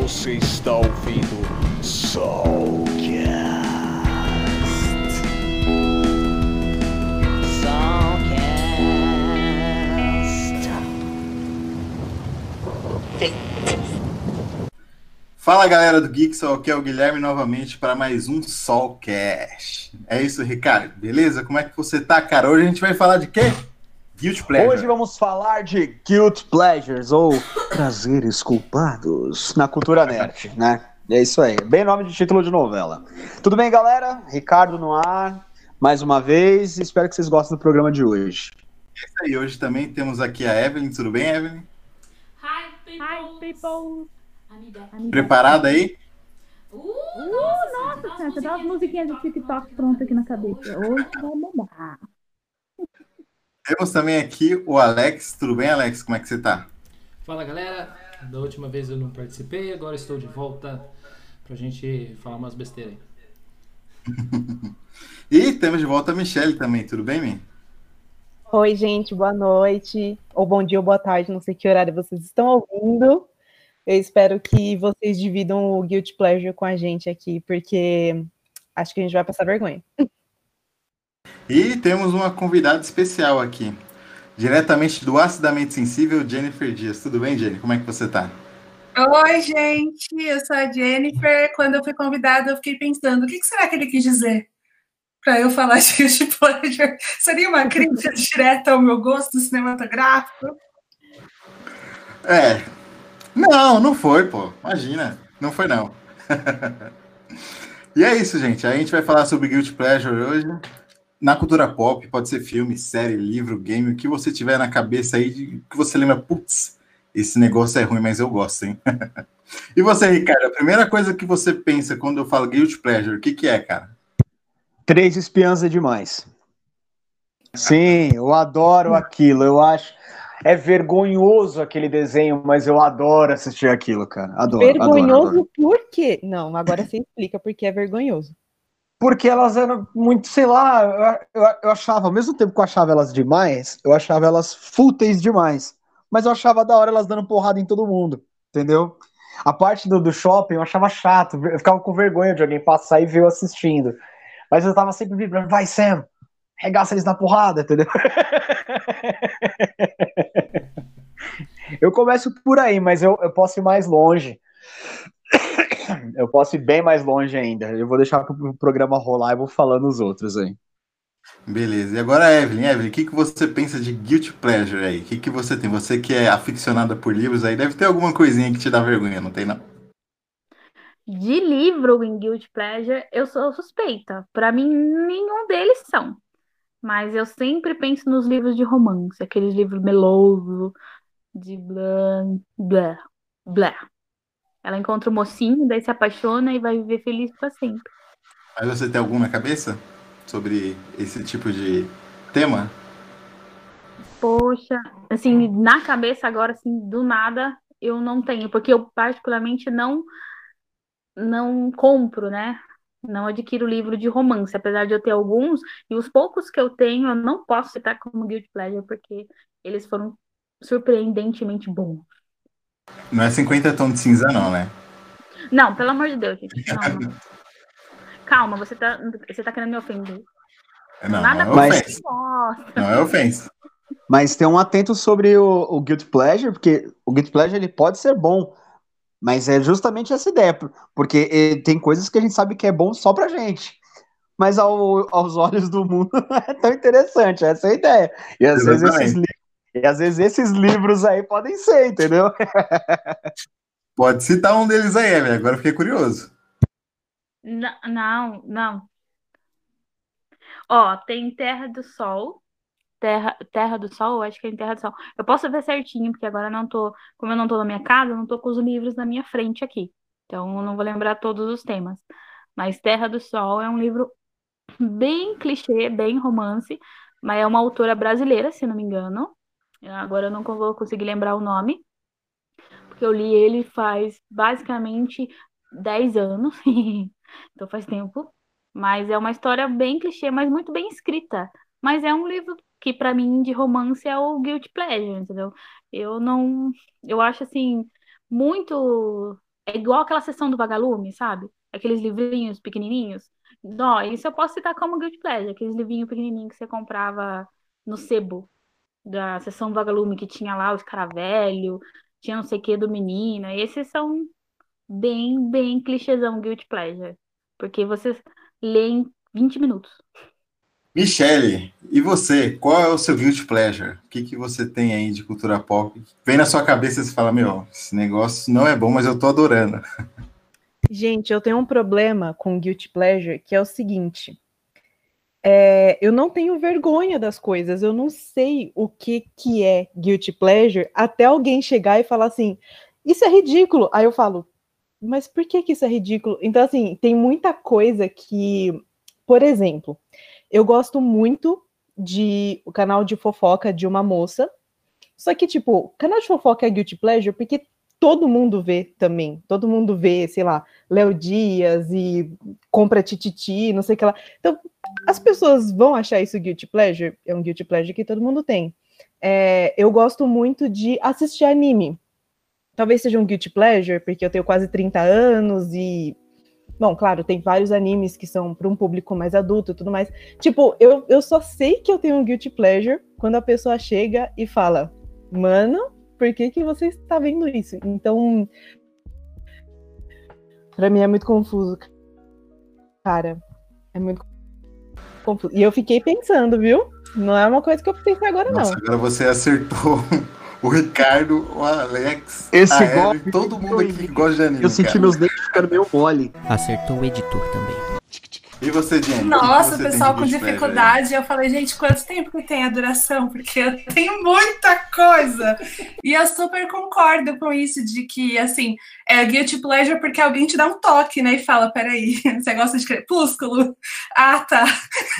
Você está ouvindo Soulcast. Fala galera do Geeksol, aqui é o Guilherme novamente para mais um Solcast. É isso, Ricardo, beleza? Como é que você tá, cara? Hoje a gente vai falar de quê? Guilty Pleasure. Hoje vamos falar de Guilt Pleasures, ou prazeres culpados, na cultura nerd, né? É isso aí, bem nome de título de novela. Tudo bem, galera? Ricardo no ar, mais uma vez, espero que vocês gostem do programa de hoje. É isso aí, hoje também temos aqui a Evelyn, tudo bem, Evelyn? Hi, people. Hi, people. Amiga. Preparada aí? Uh, Uh, nossa, nossa, senhora, você dá umas musiquinhas do TikTok pronto aqui na cabeça. Hoje vai bombar. Temos também aqui o Alex, tudo bem, Alex? Como é que você tá? Fala galera, da última vez eu não participei, agora estou de volta pra gente falar umas besteiras aí. E temos de volta a Michelle também, tudo bem, Mi? Oi, gente, boa noite, ou bom dia ou boa tarde, não sei que horário vocês estão ouvindo. Eu espero que vocês dividam o Guilty Pleasure com a gente aqui, porque acho que a gente vai passar vergonha. E temos uma convidada especial aqui, diretamente do Acidamente Sensível, Jennifer Dias. Tudo bem, Jenny? Como é que você tá? Oi, gente, eu sou a Jennifer. Quando eu fui convidada, eu fiquei pensando: o que será que ele quis dizer para eu falar de Guilty Pleasure? Seria uma crítica direta ao meu gosto cinematográfico? É. Não, não foi, pô. Imagina. Não foi, não. e é isso, gente. A gente vai falar sobre Guilty Pleasure hoje. Na cultura pop, pode ser filme, série, livro, game, o que você tiver na cabeça aí, de, que você lembra, putz, esse negócio é ruim, mas eu gosto, hein? e você, Ricardo, a primeira coisa que você pensa quando eu falo Guilty Pleasure, o que, que é, cara? Três espiãs é demais. Sim, eu adoro aquilo, eu acho. É vergonhoso aquele desenho, mas eu adoro assistir aquilo, cara. Adoro. vergonhoso adoro, adoro. por quê? Não, agora você explica porque é vergonhoso. Porque elas eram muito, sei lá, eu, eu, achava, ao mesmo tempo que eu achava elas demais, eu achava elas fúteis demais. Mas eu achava da hora elas dando porrada em todo mundo, entendeu? A parte do, do shopping eu achava chato, eu ficava com vergonha de alguém passar e ver eu assistindo. Mas eu tava sempre vibrando, vai Sam, regaça eles na porrada, entendeu? eu começo por aí, mas eu, eu posso ir mais longe. Eu posso ir bem mais longe ainda. Eu vou deixar pro programa rolar e vou falando os outros aí. Beleza. E agora, Evelyn, Evelyn, o que, que você pensa de Guilty Pleasure aí? O que, que você tem? Você que é aficionada por livros aí, deve ter alguma coisinha que te dá vergonha, não tem não? De livro em Guilty Pleasure, eu sou suspeita. Para mim, nenhum deles são. Mas eu sempre penso nos livros de romance, aqueles livros melosos, de blá, blá, blá. Ela encontra o mocinho, daí se apaixona e vai viver feliz para sempre. Mas você tem algum na cabeça sobre esse tipo de tema? Poxa, assim, na cabeça agora, assim, do nada, eu não tenho, porque eu particularmente não não compro, né? Não adquiro livro de romance, apesar de eu ter alguns, e os poucos que eu tenho, eu não posso citar como Guilty Pleasure, porque eles foram surpreendentemente bons. Não é 50 tons de cinza, não, né? Não, pelo amor de Deus, gente. Não. Calma, você tá, você tá querendo me ofender. Não, Nada não é Mas- ofensa. Não é ofensa. Mas tem um atento sobre o, o Guilty Pleasure, porque o Guilty Pleasure ele pode ser bom, mas é justamente essa ideia, por- porque eh, tem coisas que a gente sabe que é bom só pra gente. Mas ao- aos olhos do mundo não é tão interessante, essa é a ideia. E às, vezes esses, Exatamente. E às vezes esses livros aí podem ser, entendeu? Pode citar um deles aí, Evelyn. Agora eu fiquei curioso. Não, não, não. Ó, tem Terra do Sol. Terra, Terra do Sol, eu acho que é em Terra do Sol. Eu posso ver certinho, porque agora não tô, como eu não tô na minha casa, eu não tô com os livros na minha frente aqui. Então eu não vou lembrar todos os temas. Mas Terra do Sol é um livro bem clichê, bem romance, mas é uma autora brasileira, se não me engano. Agora eu não vou conseguir lembrar o nome, porque eu li ele faz basicamente 10 anos, então faz tempo. Mas é uma história bem clichê, mas muito bem escrita. Mas é um livro que, pra mim, de romance é o Guilty Pleasure, entendeu? Eu não. Eu acho assim. muito. É igual aquela sessão do Vagalume, sabe? Aqueles livrinhos pequenininhos. Não, isso eu posso citar como Guilty Pleasure, aqueles livrinhos pequenininhos que você comprava no sebo da sessão Vagalume, que tinha lá os caravelho, tinha não sei o que do menino. Esses são bem, bem clichêzão Guilty Pleasure. Porque vocês leem 20 minutos. Michele, e você? Qual é o seu guilty pleasure? O que, que você tem aí de cultura pop? Vem na sua cabeça e você fala, meu, esse negócio não é bom, mas eu tô adorando. Gente, eu tenho um problema com guilty pleasure, que é o seguinte. É, eu não tenho vergonha das coisas, eu não sei o que, que é guilty pleasure até alguém chegar e falar assim, isso é ridículo. Aí eu falo, mas por que, que isso é ridículo? Então, assim, tem muita coisa que, por exemplo, eu gosto muito de o canal de fofoca de uma moça. Só que, tipo, canal de fofoca é guilty pleasure porque todo mundo vê também. Todo mundo vê, sei lá, Léo Dias e compra tititi, não sei o que lá. Então, as pessoas vão achar isso guilty pleasure? É um guilty pleasure que todo mundo tem. É, eu gosto muito de assistir anime. Talvez seja um guilty pleasure, porque eu tenho quase 30 anos e Bom, claro, tem vários animes que são para um público mais adulto e tudo mais. Tipo, eu, eu só sei que eu tenho um guilty pleasure quando a pessoa chega e fala: Mano, por que, que você está vendo isso? Então, para mim é muito confuso. Cara, é muito confuso. E eu fiquei pensando, viu? Não é uma coisa que eu pensei agora, Nossa, não. Agora você acertou o Ricardo, o Alex, Esse a golpe todo mundo aqui que gosta de anime. Eu senti cara. meus dentes ficando meio mole. Acertou o editor também. E você, Jenny? Nossa, você pessoal com dificuldade. Eu falei, gente, quanto tempo que tem a duração? Porque eu tenho muita coisa. E eu super concordo com isso, de que, assim, é guilty pleasure porque alguém te dá um toque, né? E fala, peraí, você gosta de crepúsculo? Ah, tá.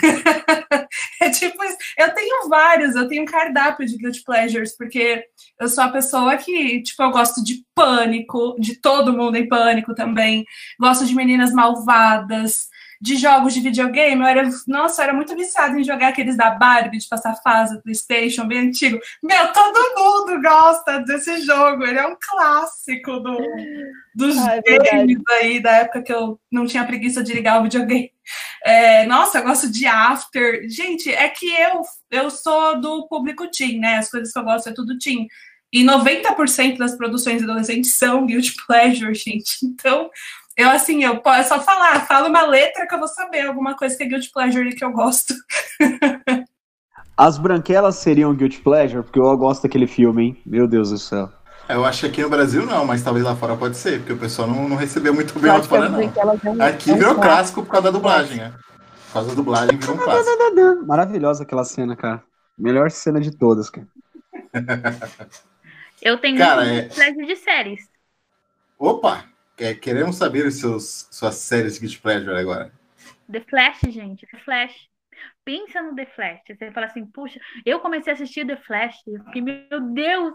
é tipo isso. Eu tenho vários, eu tenho um cardápio de guilty pleasures, porque eu sou a pessoa que, tipo, eu gosto de pânico, de todo mundo em pânico também. Gosto de meninas malvadas de jogos de videogame, eu era, nossa, eu era muito viciada em jogar aqueles da Barbie, de passar fase do PlayStation, bem antigo. Meu, todo mundo gosta desse jogo, ele é um clássico do, dos ah, é games aí, da época que eu não tinha preguiça de ligar o videogame. É, nossa, eu gosto de After. Gente, é que eu, eu sou do público teen, né? As coisas que eu gosto é tudo teen. E 90% das produções adolescentes são guilty pleasure, gente. Então, eu, assim, eu posso só falar, fala uma letra que eu vou saber alguma coisa que é Guilty Pleasure que eu gosto. As branquelas seriam Guilty Pleasure, porque eu gosto daquele filme, hein? Meu Deus do céu. Eu acho que aqui no Brasil não, mas talvez lá fora pode ser, porque o pessoal não, não recebeu muito bem lá fora, não. Aqui virou clássico por causa da dublagem, né? Por causa da dublagem virou um clássico. Maravilhosa aquela cena, cara. Melhor cena de todas, cara. Eu tenho Cara, um é- pleasure de séries. Opa! É, queremos saber os seus, suas séries Guilty Pleasure agora. The Flash, gente, The Flash. Pensa no The Flash. Você fala assim, puxa, eu comecei a assistir The Flash. Eu fiquei, meu Deus,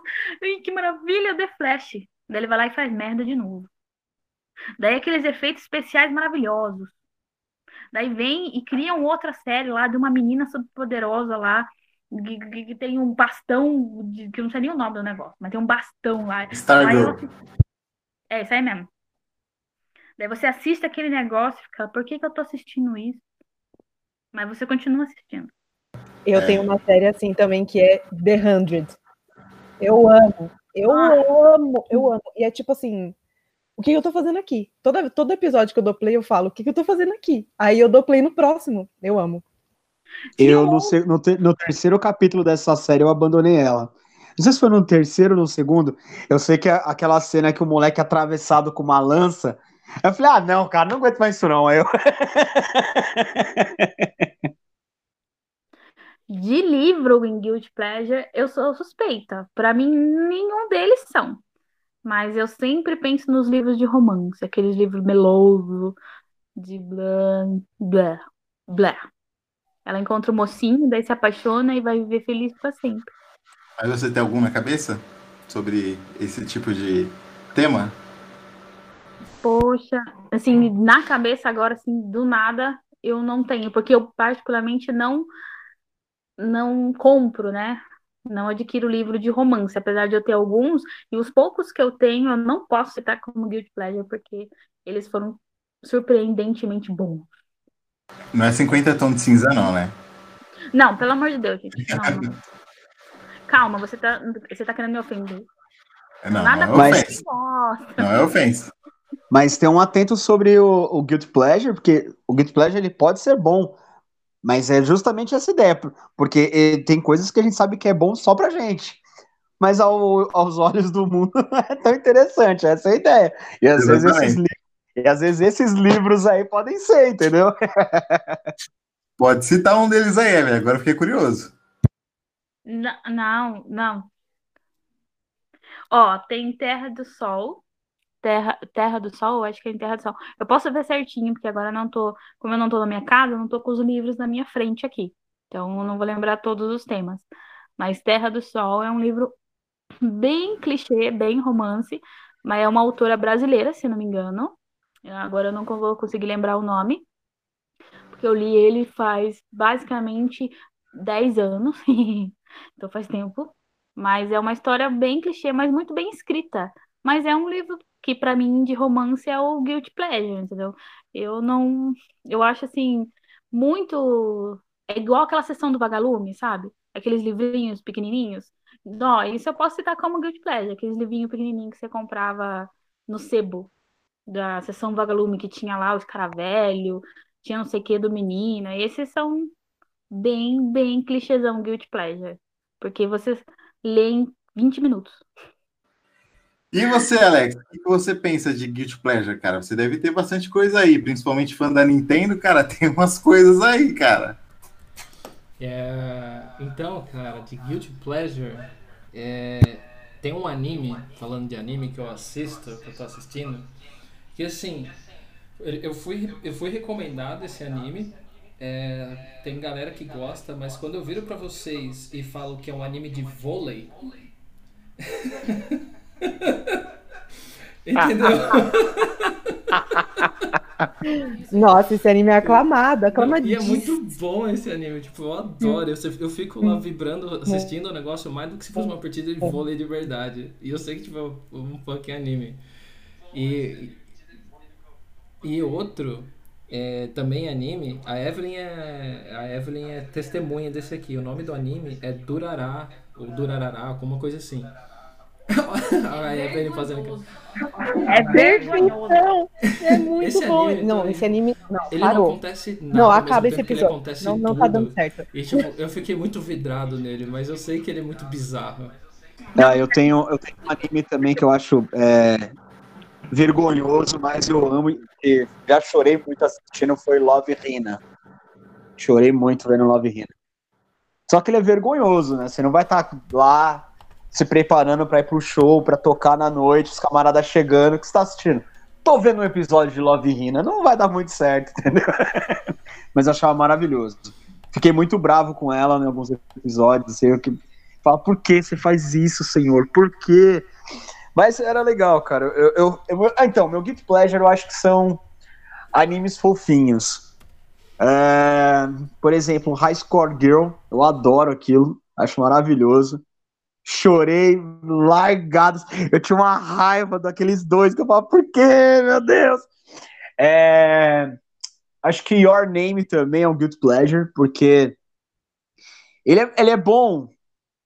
que maravilha The Flash. Daí ele vai lá e faz merda de novo. Daí aqueles efeitos especiais maravilhosos. Daí vem e criam outra série lá de uma menina superpoderosa lá. Que, que- tem um bastão, de- que eu não sei nem o nome do negócio, mas tem um bastão lá. Stargirl. É, isso aí mesmo. Daí você assiste aquele negócio e fica, por que, que eu tô assistindo isso? Mas você continua assistindo. Eu É. tenho uma série assim também que é The Hundred. Eu amo, eu amo, eu amo. E é tipo assim, o que eu tô fazendo aqui? Todo, todo episódio que eu dou play, eu falo, o que eu tô fazendo aqui? Aí eu dou play no próximo. Eu amo. Eu, no, no no terceiro capítulo dessa série, eu abandonei ela. Não sei se foi no terceiro ou no segundo. Eu sei que é aquela cena que o moleque é atravessado com uma lança. Eu falei, ah, não, cara, não aguento mais isso, não. Aí eu. De livro em Guilty Pleasure, eu sou suspeita. Pra mim, nenhum deles são. Mas eu sempre penso nos livros de romance, aqueles livros melosos, de blá, blá, blá. Ela encontra o mocinho, daí se apaixona e vai viver feliz pra sempre. Mas você tem alguma cabeça sobre esse tipo de tema? Poxa, assim, na cabeça agora, assim, do nada, eu não tenho, porque eu particularmente não não compro, né? Não adquiro livro de romance, apesar de eu ter alguns, e os poucos que eu tenho eu não posso citar como Guilty Pleasure, porque eles foram surpreendentemente bons. Não é 50 tons de cinza, não, né? Não, pelo amor de Deus, gente. Não. Calma, você tá, você tá querendo me ofender. Não, Nada não é ofensa. Não é ofensa. Mas tem um atento sobre o, o Guilty Pleasure, porque o Guilty Pleasure ele pode ser bom, mas é justamente essa ideia, por- porque tem coisas que a gente sabe que é bom só pra gente. Mas ao- aos olhos do mundo não é tão interessante, essa é a ideia. E às, vezes esses, e às vezes esses livros aí podem ser, entendeu? Pode citar um deles aí, Evelyn. Agora eu fiquei curioso. N- Não, não. Ó, tem Terra do Sol. Terra, Terra do Sol, acho que é em Terra do Sol. Eu posso ver certinho, porque agora não tô, como eu não tô na minha casa, não tô com os livros na minha frente aqui. Então eu não vou lembrar todos os temas. Mas Terra do Sol é um livro bem clichê, bem romance, mas é uma autora brasileira, se não me engano. Agora eu não vou conseguir lembrar o nome, porque eu li ele faz basicamente 10 anos, então faz tempo. Mas é uma história bem clichê, mas muito bem escrita. Mas é um livro que, pra mim, de romance é o Guilty Pleasure, entendeu? Eu não. Eu acho assim, muito. É igual aquela sessão do Vagalume, sabe? Aqueles livrinhos pequenininhos. Não, isso eu posso citar como Guilty Pleasure, aqueles livrinhos pequenininhos que você comprava no sebo da sessão Vagalume, que tinha lá os caravelho, tinha não sei o que do menino. Esses são bem, bem clichêzão Guilty Pleasure. Porque vocês leem 20 minutos. E você, Alex, o que você pensa de Guilty Pleasure, cara? Você deve ter bastante coisa aí, principalmente fã da Nintendo, cara, tem umas coisas aí, cara. É, então, cara, de Guilty Pleasure, é, tem um anime, falando de anime que eu assisto, que eu tô assistindo, que assim, eu fui, eu fui recomendado esse anime, é, tem galera que gosta, mas quando eu viro pra vocês e falo que é um anime de vôlei. Entendeu? Nossa, esse anime é aclamado, E é aclamadíssimo. muito bom esse anime, tipo, eu adoro. Eu, eu fico lá vibrando, assistindo o negócio mais do que se fosse uma partida de vôlei de verdade. E eu sei que, tipo, eu um funk anime. E, e outro, é, também anime, a Evelyn é, a Evelyn é testemunha desse aqui. O nome do anime é Durará, ou Durarará, alguma coisa assim. Fazendo aqui. É perfeição. É muito Esse bom. anime não, esse anime. Não, Ele não parou. acontece nada. Não, acaba esse episódio. acontece Não, não tá dando certo. E tipo, eu fiquei muito vidrado nele, mas eu sei que ele é muito bizarro. Ah, eu tenho, eu tenho um anime também que eu acho é, vergonhoso, mas eu amo e já chorei muito assistindo, foi Love Hina. Chorei muito vendo Love Hina. Só que ele é vergonhoso, né? Você não vai estar lá se preparando pra ir pro show, pra tocar na noite, os camaradas chegando, que você tá assistindo? Tô vendo um episódio de Love Hina, não vai dar muito certo, entendeu? Mas eu achava maravilhoso. Fiquei muito bravo com ela em alguns episódios, assim, eu que fala, por que você faz isso, senhor? Por quê? Mas era legal, cara. Eu, eu, eu- ah, então, meu Guilty Pleasure eu acho que são animes fofinhos. É, por exemplo, High Score Girl, eu adoro aquilo, acho maravilhoso. Chorei largados. Eu tinha uma raiva daqueles dois que eu falava, por quê, meu Deus? É, acho que Your Name também é um Guilty Pleasure, porque ele é, ele é bom,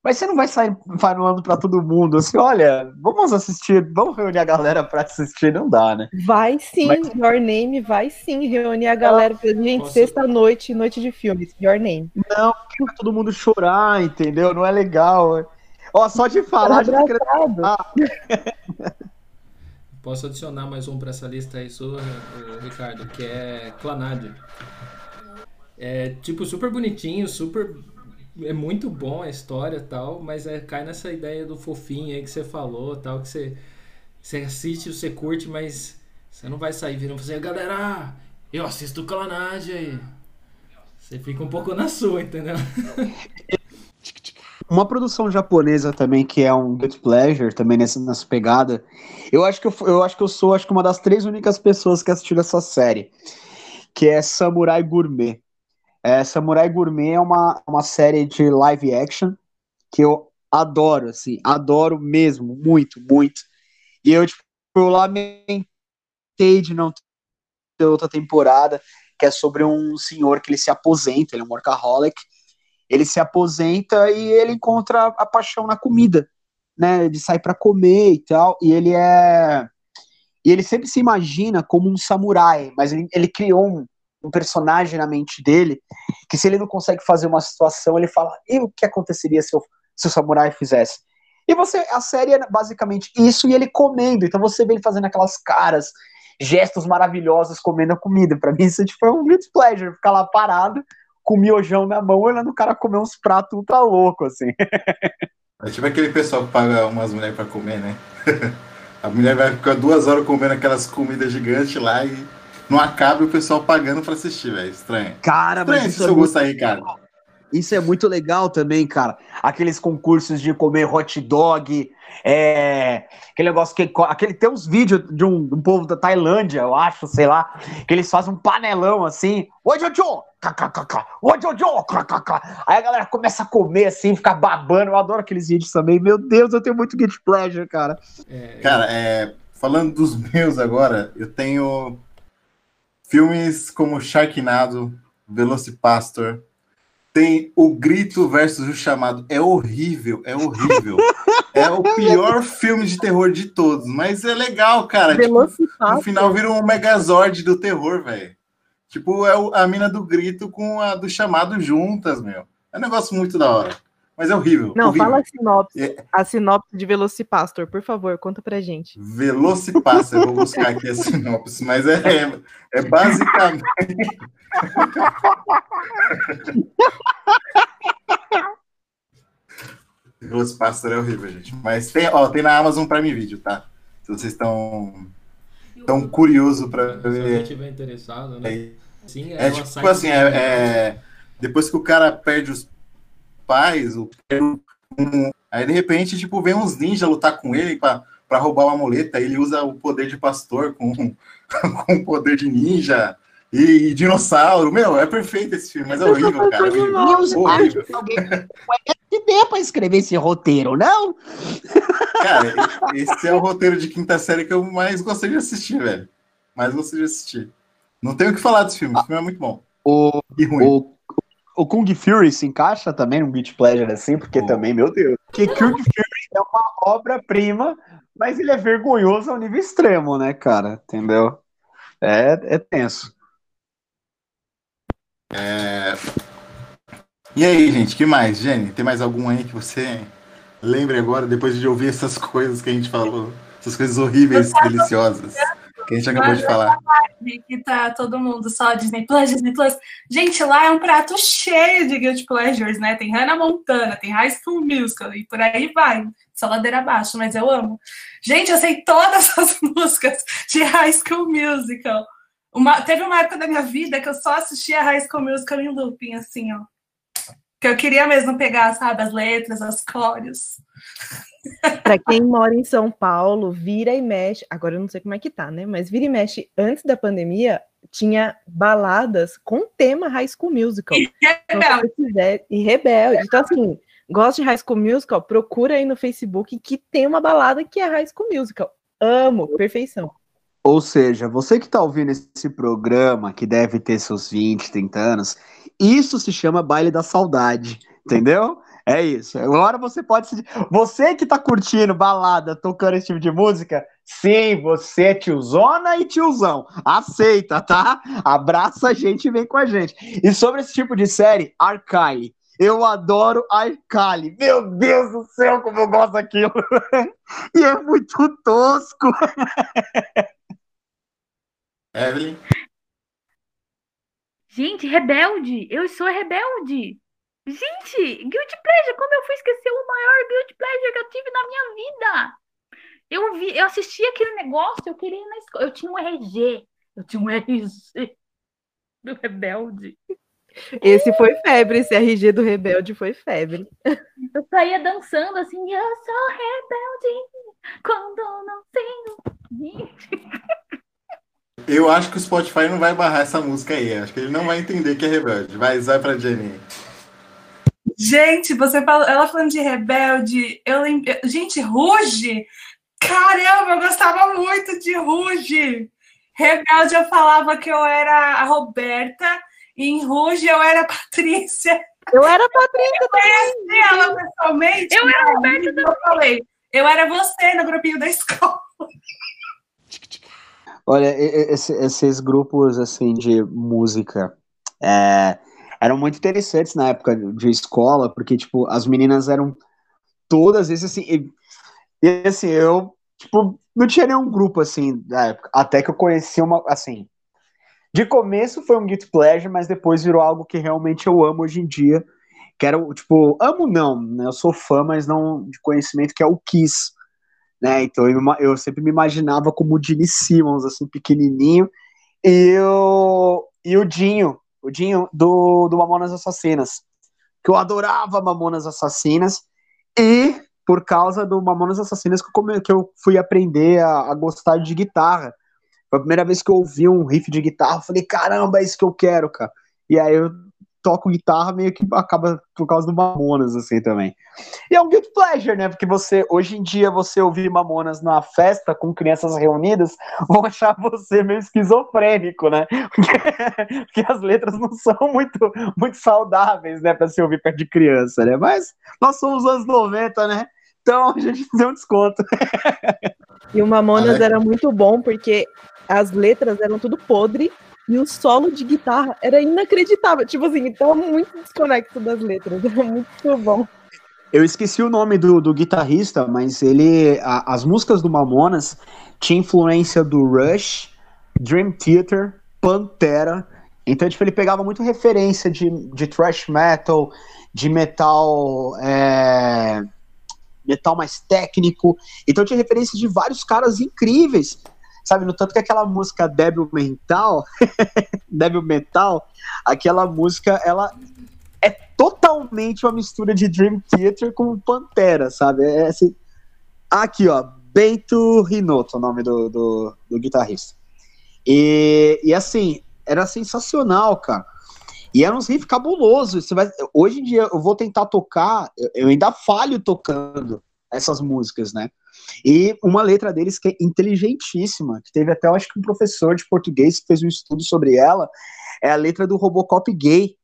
mas você não vai sair falando pra todo mundo assim, olha, vamos assistir, vamos reunir a galera pra assistir, não dá, né? Vai sim, Mas- Your Name vai sim reunir a galera pra gente, Posso- sexta-noite, noite de filmes. Your Name. Não, porque vai todo mundo chorar, entendeu? Não é legal. Ó, só de falar, já tô querendo... Abraçado. Posso adicionar mais um pra essa lista aí sua, Ricardo, que é Clannad. É tipo super bonitinho, super é muito bom a história e tal, mas é, cai nessa ideia do fofinho aí que você falou, tal, que você você assiste, você curte, mas você não vai sair virando e falar assim, galera, eu assisto Clannad aí. Você fica um pouco na sua, entendeu? Uma produção japonesa também, que é um Guilty Pleasure, também nessa, nessa pegada. Eu acho, que eu, eu acho que eu sou acho que uma das três únicas pessoas que assistiram essa série, que é Samurai Gourmet. É, Samurai Gourmet é uma, uma série de live action que eu Adoro, assim, adoro mesmo, muito, muito. E eu, tipo, eu lamentei de não ter outra temporada, que é sobre um senhor que ele se aposenta, ele é um workaholic, ele se aposenta e ele encontra a paixão na comida, né? Ele sai para comer e tal, e ele é e ele sempre se imagina como um samurai, mas ele, ele criou um, um, personagem na mente dele que se ele não consegue fazer uma situação, ele fala: "E o que aconteceria se, eu, se o samurai fizesse?" E você a série é basicamente isso e ele comendo, então você vê ele fazendo aquelas caras, gestos maravilhosos comendo a comida. Para mim isso tipo, é um guilty pleasure, ficar lá parado com miojão na mão, olhando o cara comer uns pratos ultra loucos, assim. É tipo aquele pessoal que paga umas mulheres pra comer, né? A mulher vai ficar duas horas comendo aquelas comidas gigantes lá e não acaba e o pessoal pagando pra assistir, velho. Estranho. Cara, Estranho mas isso é, muito, gosto aí, cara. isso é muito legal também, cara. Aqueles concursos de comer hot dog, é, aquele negócio que. Aquele, tem uns vídeos de um, um povo da Tailândia, eu acho, sei lá, que eles fazem um panelão assim. Oi, Jojo! Kkkk, Oi, Jojo! kkkk. Aí a galera começa a comer assim, ficar babando. Eu adoro aqueles vídeos também. Meu Deus, eu tenho muito guilty pleasure, cara. É, Cara, é, falando dos meus agora, eu tenho filmes como Sharknado, Velocipastor, tem o Grito versus o Chamado. É horrível, é horrível. é o pior filme de terror de todos, mas é legal, cara. Tipo, no final vira um Megazord do terror, velho. Tipo, é a mina do Grito com a do Chamado juntas, meu. É um negócio muito da hora. Mas é horrível. Não, horrível. fala a sinopse. É. A sinopse de Velocipastor, por favor, conta pra gente. Velocipastor, eu vou buscar aqui a sinopse, mas é, é, é basicamente. Velocipastor é horrível, gente. Mas tem, ó, tem na Amazon Prime Video, tá? Se vocês estão tão curiosos para se alguém ver. estiver interessado, né? É, Sim, é ela tipo assim, é, é- depois que o cara perde os pais, o um- aí de repente, tipo, vem uns ninjas lutar com ele pra, pra roubar uma muleta, ele usa o poder de pastor com, com o poder de ninja e, e dinossauro. Meu, é perfeito esse filme, mas é horrível, cara. É horrível. Deus, horrível. alguém pra escrever esse roteiro, não? Cara, esse é o roteiro de quinta série que eu mais gostei de assistir, velho. Mais gostei de assistir. Não tenho o que falar desse filme, esse filme é muito bom. O, E ruim. o, o Kung Fury se encaixa também num Beat Pleasure assim, porque Oh. também, meu Deus. Que Kung Fury é uma obra-prima, mas ele é vergonhoso ao nível extremo, né, cara? Entendeu? É, é tenso. É... E aí, gente, que mais? Jenny, tem mais algum aí que você lembre agora, depois de ouvir essas coisas que a gente falou? Essas coisas horríveis, deliciosas, que a gente acabou de falar. que tá todo mundo só Disney Plus, Disney Plus. Gente, lá é um prato cheio de guilty pleasures, né? Tem Hannah Montana, tem High School Musical e por aí vai. Só ladeira abaixo, mas eu amo. Gente, eu sei todas as músicas de High School Musical. Uma, teve uma época da minha vida que eu só assistia High School Musical em looping, assim, ó. Que eu queria mesmo pegar, sabe, as letras, as cores. Pra quem mora em São Paulo, vira e mexe. Agora eu não sei como é que tá, né? Mas vira e mexe, antes da pandemia, tinha baladas com tema High School Musical. Então, se você quiser- e rebelde. Então, assim, gosta de High School Musical? Procura aí no Facebook que tem uma balada que é High School Musical. Amo, perfeição. Ou seja, você que está ouvindo esse programa, que deve ter seus 20, 30 anos, isso se chama baile da saudade, entendeu? É isso. Agora você pode se. Você que tá curtindo balada, tocando esse tipo de música, sim, você é tiozona e tiozão. Aceita, tá? Abraça a gente e vem com a gente. E sobre esse tipo de série, Arcane. Eu adoro Arcane. Meu Deus do céu, como eu gosto daquilo. e é muito tosco. Evelyn? Gente, rebelde! Eu sou rebelde! Gente, Guilty Pleasure, como eu fui esquecer o maior Guilty Pleasure que eu tive na minha vida? Eu vi, eu assisti aquele negócio, eu queria ir na escola. Eu tinha um RG. Eu tinha um RG do rebelde. Esse foi febre, esse RG do Rebelde foi febre. Eu saía dançando assim, eu sou rebelde quando não tenho. Gente, Eu acho que o Spotify não vai barrar essa música aí. Acho que ele não vai entender que é rebelde. Vai, vai pra Jenny. Gente, você falou, ela falando de rebelde, eu lembro. Gente, Ruge! Caramba, eu gostava muito de Ruge! Rebelde, eu falava que eu era a Roberta, e em Ruge eu era a Patrícia. Eu era a Patrícia também. Conheci ela pessoalmente. Eu era a Roberta também. Eu falei, eu era você no grupinho da escola. Olha, esse, esses grupos assim de música é, eram muito interessantes na época de escola, porque tipo as meninas eram todas esse assim e, e assim eu tipo não tinha nenhum grupo assim época, até que eu conheci uma assim. De começo foi um guilty pleasure, mas depois virou algo que realmente eu amo hoje em dia. Que era, tipo, amo não, né? Eu sou fã, mas não de conhecimento, que é o Kiss né? Então eu, eu sempre me imaginava como o Gene Simmons, assim, pequenininho, e o, e o Dinho, o Dinho do, do Mamonas Assassinas, que eu adorava Mamonas Assassinas, e por causa do Mamonas Assassinas que eu, que eu fui aprender a, a, gostar de guitarra. Foi a primeira vez que eu ouvi um riff de guitarra, eu falei, caramba, é isso que eu quero, cara. E aí eu toco guitarra meio que acaba por causa do Mamonas, assim, também. E é um guilty pleasure, né? Porque você, hoje em dia, você ouvir Mamonas numa festa com crianças reunidas, vão achar você meio esquizofrênico, né? Porque, porque as letras não são muito, muito saudáveis, né, pra se ouvir perto de criança, né? Mas nós somos anos 90, né? Então a gente deu um desconto. E o Mamonas era muito bom porque as letras eram tudo podre e o solo de guitarra era inacreditável. Tipo assim, então muito desconexo das letras. Era muito bom. Eu esqueci o nome do, do guitarrista, mas ele. A, as músicas do Mamonas tinham influência do Rush, Dream Theater, Pantera. Então, tipo, ele pegava muito referência de, de thrash metal, de metal. É, metal mais técnico. Então tinha referência de vários caras incríveis sabe? No tanto que aquela música Débil Mental, Débil Metal, aquela música, ela é totalmente uma mistura de Dream Theater com Pantera, sabe? É assim, aqui, ó, Bento Rinoto, o nome do, do, do guitarrista. E, e assim, era sensacional, cara. E era uns riffs cabulosos. Você vai, hoje em dia eu vou tentar tocar, eu ainda falho tocando essas músicas, né? E uma letra deles que é inteligentíssima, que teve até, eu acho que um professor de português que fez um estudo sobre ela, é a letra do Robocop gay,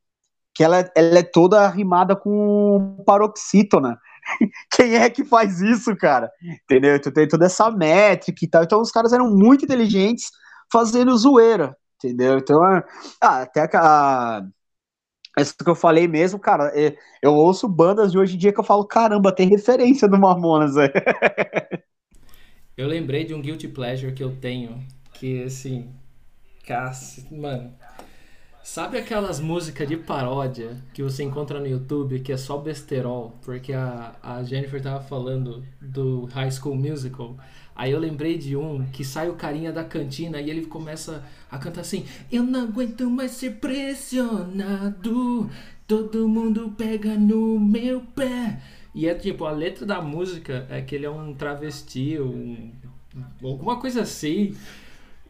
que ela, ela é toda rimada com paroxítona. Quem é que faz isso, cara? Entendeu? Tu tem toda essa métrica e tal. Então os caras eram muito inteligentes fazendo zoeira, entendeu? Então, ah, até a, essa que eu falei mesmo, cara, é, eu ouço bandas de hoje em dia que eu falo, caramba, tem referência do Mamonas, velho. Eu lembrei de um guilty pleasure que eu tenho, que assim, caça, mano. Sabe aquelas músicas de paródia que você encontra no YouTube que é só besterol? Porque a, a Jennifer tava falando do High School Musical. Aí eu lembrei de um que sai o carinha da cantina e ele começa a cantar assim: Eu não aguento mais ser pressionado, todo mundo pega no meu pé. E é tipo, a letra da música é que ele é um travesti, um, alguma coisa assim,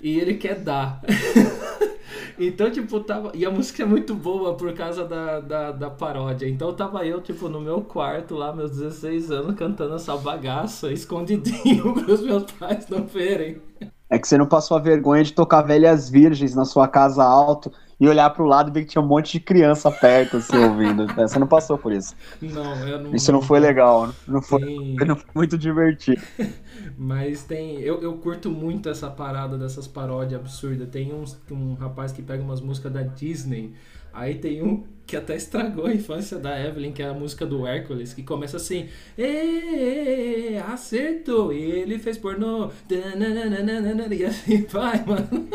e ele quer dar. Então, tipo, tava. E a música é muito boa por causa da, da, da, paródia. Então tava eu, tipo, no meu quarto lá, meus 16 anos, cantando essa bagaça, escondidinho para os meus pais não verem. É que você não passou a vergonha de tocar velhas virgens na sua casa alto e olhar pro lado e ver que tinha um monte de criança perto, assim, ouvindo. Você não passou por isso. Não, eu não. Isso não foi legal, não foi, não foi muito divertido. Mas tem. Eu, eu curto muito essa parada dessas paródias absurdas. Tem uns, um rapaz que pega umas músicas da Disney. Aí tem um que até estragou a infância da Evelyn, que é a música do Hércules, que começa assim: Ê, acertou! E ele fez pornô. E assim vai, mano.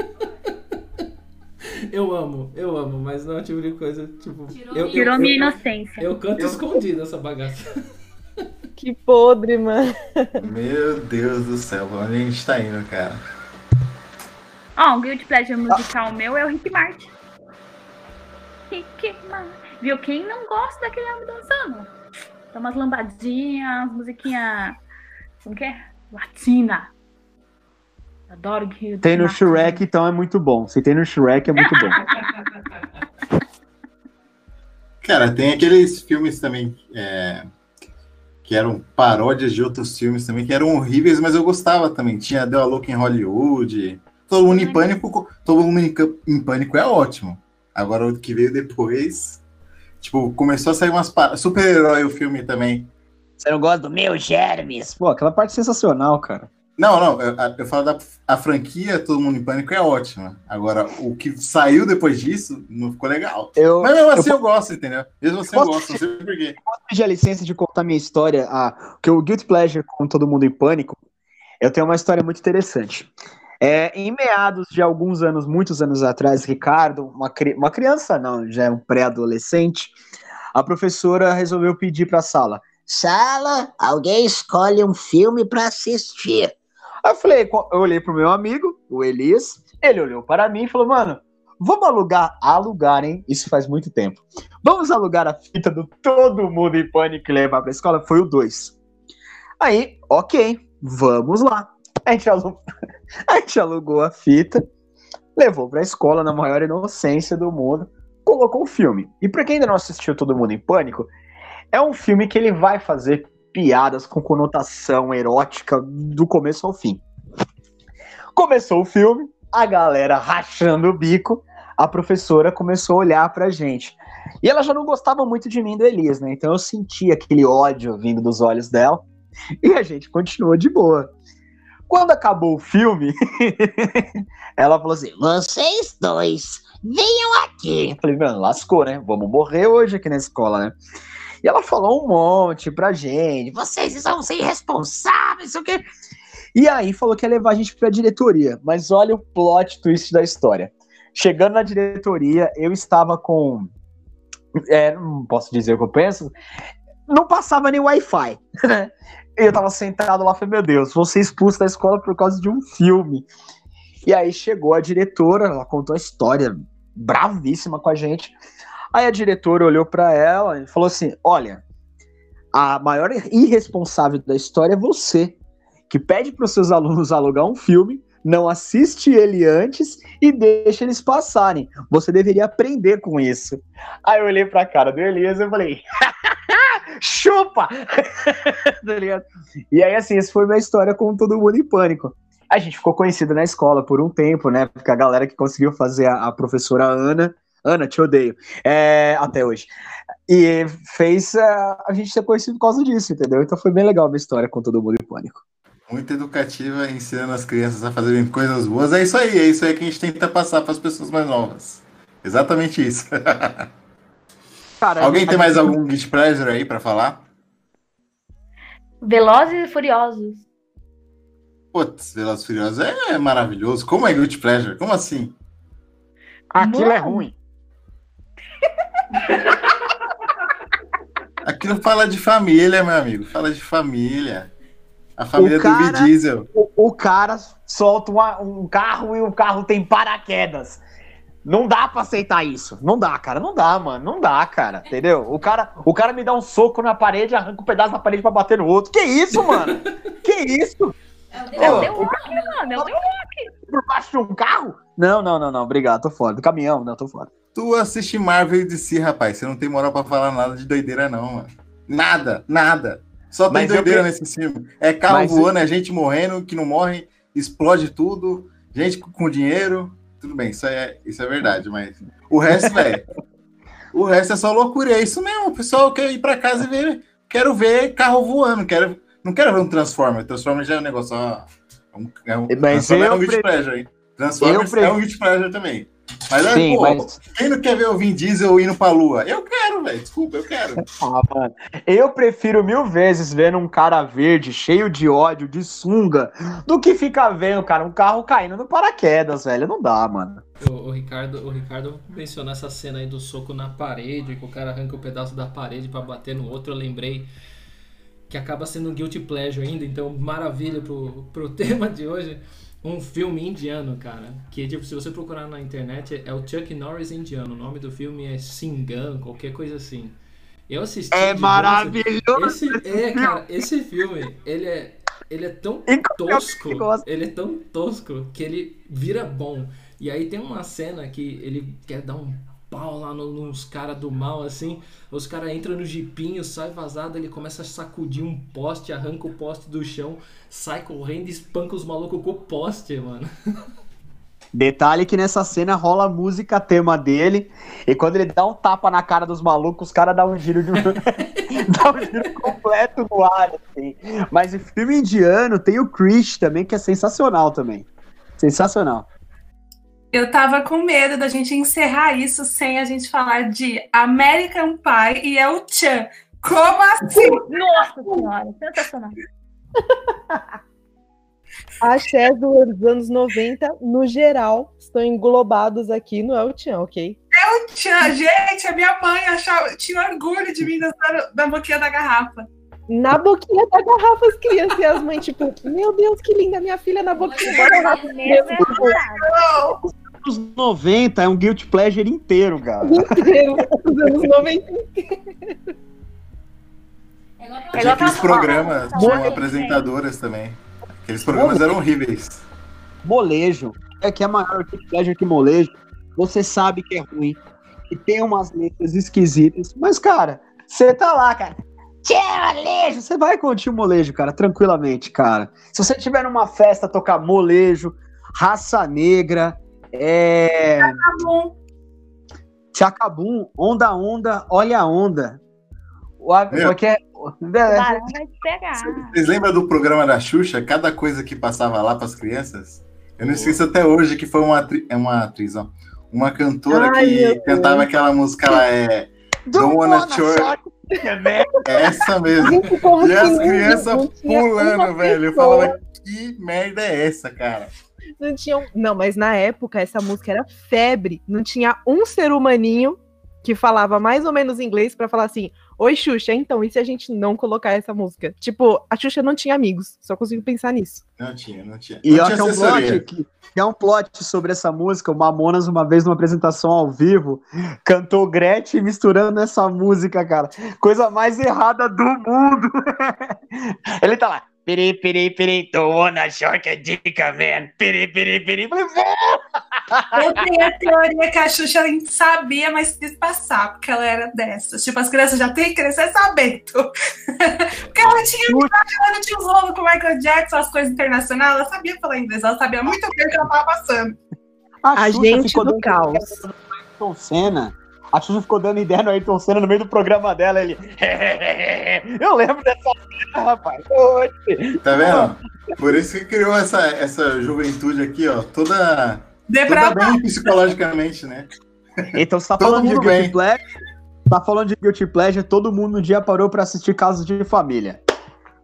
Eu amo, eu amo, mas não é o tipo de coisa, tipo. Tirou, eu, tirou eu, minha eu, inocência. Eu canto escondido essa bagaça. Que podre, mano. Meu Deus do céu, onde a gente tá indo, cara? Ó, oh, um guilty pleasure musical ah. meu é o Rick Martin. Rick Martin. Viu? Quem não gosta daquele homem dançando? Tem umas lambadinhas, musiquinha. Como que é? Latina. Adoro que. Tem no Shrek, então é muito bom. Se tem no Shrek, é muito bom. Cara, tem aqueles filmes também é, que eram paródias de outros filmes também, que eram horríveis, mas eu gostava também. Tinha Deu a Louca em Hollywood. Todo mundo em pânico, todo mundo em, pânico é ótimo. Agora o que veio depois, tipo, começou a sair umas pa- super-herói o filme também. Você não gosta do meu Germes? Pô, aquela parte sensacional, cara. Não, não, eu, eu falo da a franquia Todo Mundo em Pânico é ótima. Agora, o que saiu depois disso não ficou legal. Eu, Mas mesmo assim eu eu, gosto, entendeu? Mesmo assim eu Posso- gosto, não sei por quê. posso pedir a licença de contar minha história, ah, que o Guilty Pleasure com Todo Mundo em Pânico, eu tenho uma história muito interessante. É, em meados de alguns anos, muitos anos atrás, Ricardo, uma, cri- uma criança, não, já é um pré-adolescente, a professora resolveu pedir para a sala: Sala, alguém escolhe um filme para assistir. Aí eu falei, eu olhei pro meu amigo, o Elias, ele olhou para mim e falou, mano, vamos alugar, alugar, hein? Isso faz muito tempo. Vamos alugar a fita do Todo Mundo em Pânico e levar pra escola? Foi o 2. Aí, ok, vamos lá. A gente, alugou, a gente alugou a fita, levou pra escola na maior inocência do mundo, colocou o filme. E pra quem ainda não assistiu Todo Mundo em Pânico, é um filme que ele vai fazer piadas com conotação erótica do começo ao fim. Começou o filme, a galera rachando o bico, a professora começou a olhar pra gente. E ela já não gostava muito de mim do Elias, né? Então eu senti aquele ódio vindo dos olhos dela. E a gente continuou de boa. Quando acabou o filme, ela falou assim: Vocês dois, venham aqui. Eu falei, mano, lascou, né? Vamos morrer hoje aqui na escola, né? E ela falou um monte pra gente: Vocês são sem irresponsáveis, sei o quê. E aí falou que ia levar a gente pra diretoria. Mas olha o plot twist da história. Chegando na diretoria, eu estava com. É, não posso dizer o que eu penso. Não passava nem Wi-Fi, né? Eu tava sentado lá falei, meu Deus, vou ser expulso da escola por causa de um filme. E aí chegou a diretora, ela contou a história bravíssima com a gente. Aí a diretora olhou pra ela e falou assim: Olha, a maior irresponsável da história é você, que pede para os seus alunos alugar um filme, não assiste ele antes e deixa eles passarem. Você deveria aprender com isso. Aí eu olhei pra cara do Elias e falei: Chupa! Tá e aí, assim, essa foi minha história com todo mundo em pânico. A gente ficou conhecido na escola por um tempo, né? Porque a galera que conseguiu fazer a, a professora Ana. Ana, te odeio. É, até hoje. E fez a, a gente ser conhecido por causa disso, entendeu? Então foi bem legal a minha história com todo mundo em pânico. Muito educativa, ensinando as crianças a fazerem coisas boas. É isso aí, é isso aí que a gente tenta passar para as pessoas mais novas. Exatamente isso. Cara, Alguém tem mais algum guilty pleasure aí para falar? Velozes e Furiosos. Putz, Velozes e Furiosos é maravilhoso. Como é guilty pleasure? Como assim? Aquilo é ruim. Aquilo fala de família, meu amigo. Fala de família. A família do cara- Vin Diesel. O, o cara solta uma- um carro e o carro tem paraquedas. Não dá pra aceitar isso. Não dá, cara. Não dá, mano. Não dá, cara. Entendeu? O cara, o cara me dá um soco na parede, arranca um pedaço da parede pra bater no outro. Que isso, mano? que isso? É o The Rock, mano. É o The Rock. Por baixo de um carro? Não, não, não, não. Obrigado. Tô fora. Do caminhão, não, tô fora. Tu assiste Marvel e DC, rapaz. Você não tem moral pra falar nada de doideira, não, mano. Nada, nada. Só tem Mas eu doideira pe- nesse filme. É carro Mas- voando, é gente morrendo, que não morre, explode tudo, gente com- dinheiro. Tudo bem, isso é, isso é verdade, mas o resto, velho. o resto é só loucura. É isso mesmo. O pessoal quer ir pra casa e ver. Quero ver carro voando. Quero, não quero ver um Transformer. Transformer já é um negócio. Ó, é um, é um, Mas Transformer eu é um guilty pre- pleasure, hein? Transformers eu pre- é um guilty pleasure também. Mas, é, Sim, pô, mas- quem não quer ver o Vin Diesel indo pra lua? Eu quero, velho. Desculpa, eu quero. Ah, mano. Eu prefiro mil vezes ver um cara verde, cheio de ódio, de sunga, do que ficar vendo, cara, um carro caindo no paraquedas, velho. Não dá, mano. O, o Ricardo, o Ricardo mencionou essa cena aí do soco na parede, que o cara arranca o pedaço da parede pra bater no outro. Eu lembrei que acaba sendo um guilty pleasure ainda, então maravilha pro, pro tema de hoje. Um filme indiano, cara. Que tipo, se você procurar na internet, é o Chuck Norris indiano. O nome do filme é Singan, qualquer coisa assim. Eu assisti. É maravilhoso. Esse, é, cara, esse filme, ele é, ele é tão Inclusive, tosco. Ele é tão tosco que ele vira bom. E aí tem uma cena que ele quer dar um pau lá no- nos caras do mal, assim. Os caras entram no jipinho, sai vazado, ele começa a sacudir um poste, arranca o poste do chão, sai correndo e espanca os malucos com o poste, mano. Detalhe que nessa cena rola música tema dele, e quando ele dá um tapa na cara dos malucos, os caras dão um giro de dá um giro completo no ar, assim. Mas em filme indiano tem o Krish também, que é sensacional também. Sensacional. Eu tava com medo da gente encerrar isso sem a gente falar de American Pie e El Chan. Como assim? Nossa senhora, sensacional. Axé dos anos 90, no geral, estão englobados aqui no El Chan, ok? El Chan, gente, a minha mãe achava, tinha orgulho de mim dançando na boquinha da garrafa. Na boquinha da garrafa, as crianças e as mães, tipo, meu Deus, que linda minha filha na boquinha da garrafa. Mesmo é verdade. Os 90 é um guilty pleasure inteiro, cara. Inteiro, Os anos 90. É igual É aqueles aquela- programas Tá com apresentadoras também. Aqueles programas eram horríveis. Molejo. É que é maior guilty pleasure que molejo. Você sabe que é ruim. Que tem umas letras esquisitas. Mas, cara, você tá lá, cara. Tchê, molejo! Você vai curtir o molejo, cara, tranquilamente, cara. Se você tiver numa festa tocar molejo, raça negra, é. Tá bom. Chacabum, onda onda, olha a onda. O, a- Meu. o que é, O barão vai te pegar. Vocês lembram do programa da Xuxa? Cada coisa que passava lá para as crianças? Eu não esqueço até hoje que foi uma, atri- é uma atriz, ó. Uma cantora Ai, que Deus. cantava aquela música, ela é. Don't wanna short. É essa mesmo. E as crianças pulando, velho. Eu falava, que merda é essa, cara? Não tinha um- Não, mas na época essa música era febre. Não tinha um ser humaninho que falava mais ou menos inglês pra falar assim: Oi, Xuxa, então, e se a gente não colocar essa música? Tipo, a Xuxa não tinha amigos, só consigo pensar nisso. Não tinha, não tinha. E não tinha é um plot que, que é um plot sobre essa música. O Mamonas, uma vez numa apresentação ao vivo, cantou Gretchen misturando essa música, cara. Coisa mais errada do mundo. Ele tá lá. Piri, piri, piri, don't wanna short a dica, man. Piri, piri, piri. Eu tenho a teoria que a Xuxa nem sabia, mas quis passar, porque ela era dessas. Tipo, as crianças já têm que crescer sabendo. porque ela tinha, ela não tinha um rolo com o Michael Jackson, as coisas internacionais, ela sabia falar inglês, ela sabia muito bem o que ela tava passando. A Xuxa gente ficou do caos. Senna. A Xuxa ficou dando ideia no Ayrton Senna no meio do programa dela. Ele. Eu lembro dessa cena, rapaz. Oxe. Tá vendo? Por isso que criou essa, essa juventude aqui, ó. Toda, toda Depravado. bem psicologicamente, né? Então você tá Todo falando de Guilty. Pleasure? Tá falando de Guilty Pleasure, todo mundo no dia parou pra assistir Casos de Família.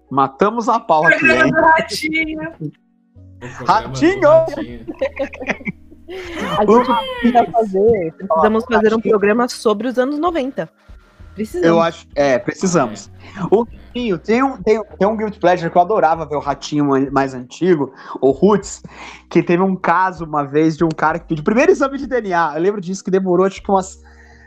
Matamos a pau aqui, hein? Ratinho. Ratinho! A gente precisa fazer, precisamos fazer um programa sobre os anos 90. Precisamos. Eu acho. É, precisamos. O Ratinho, tem um, tem, tem um Guilty Pleasure que eu adorava ver o Ratinho mais antigo, o Roots, que teve um caso uma vez de um cara que pediu o primeiro exame de DNA. Eu lembro disso que demorou acho que umas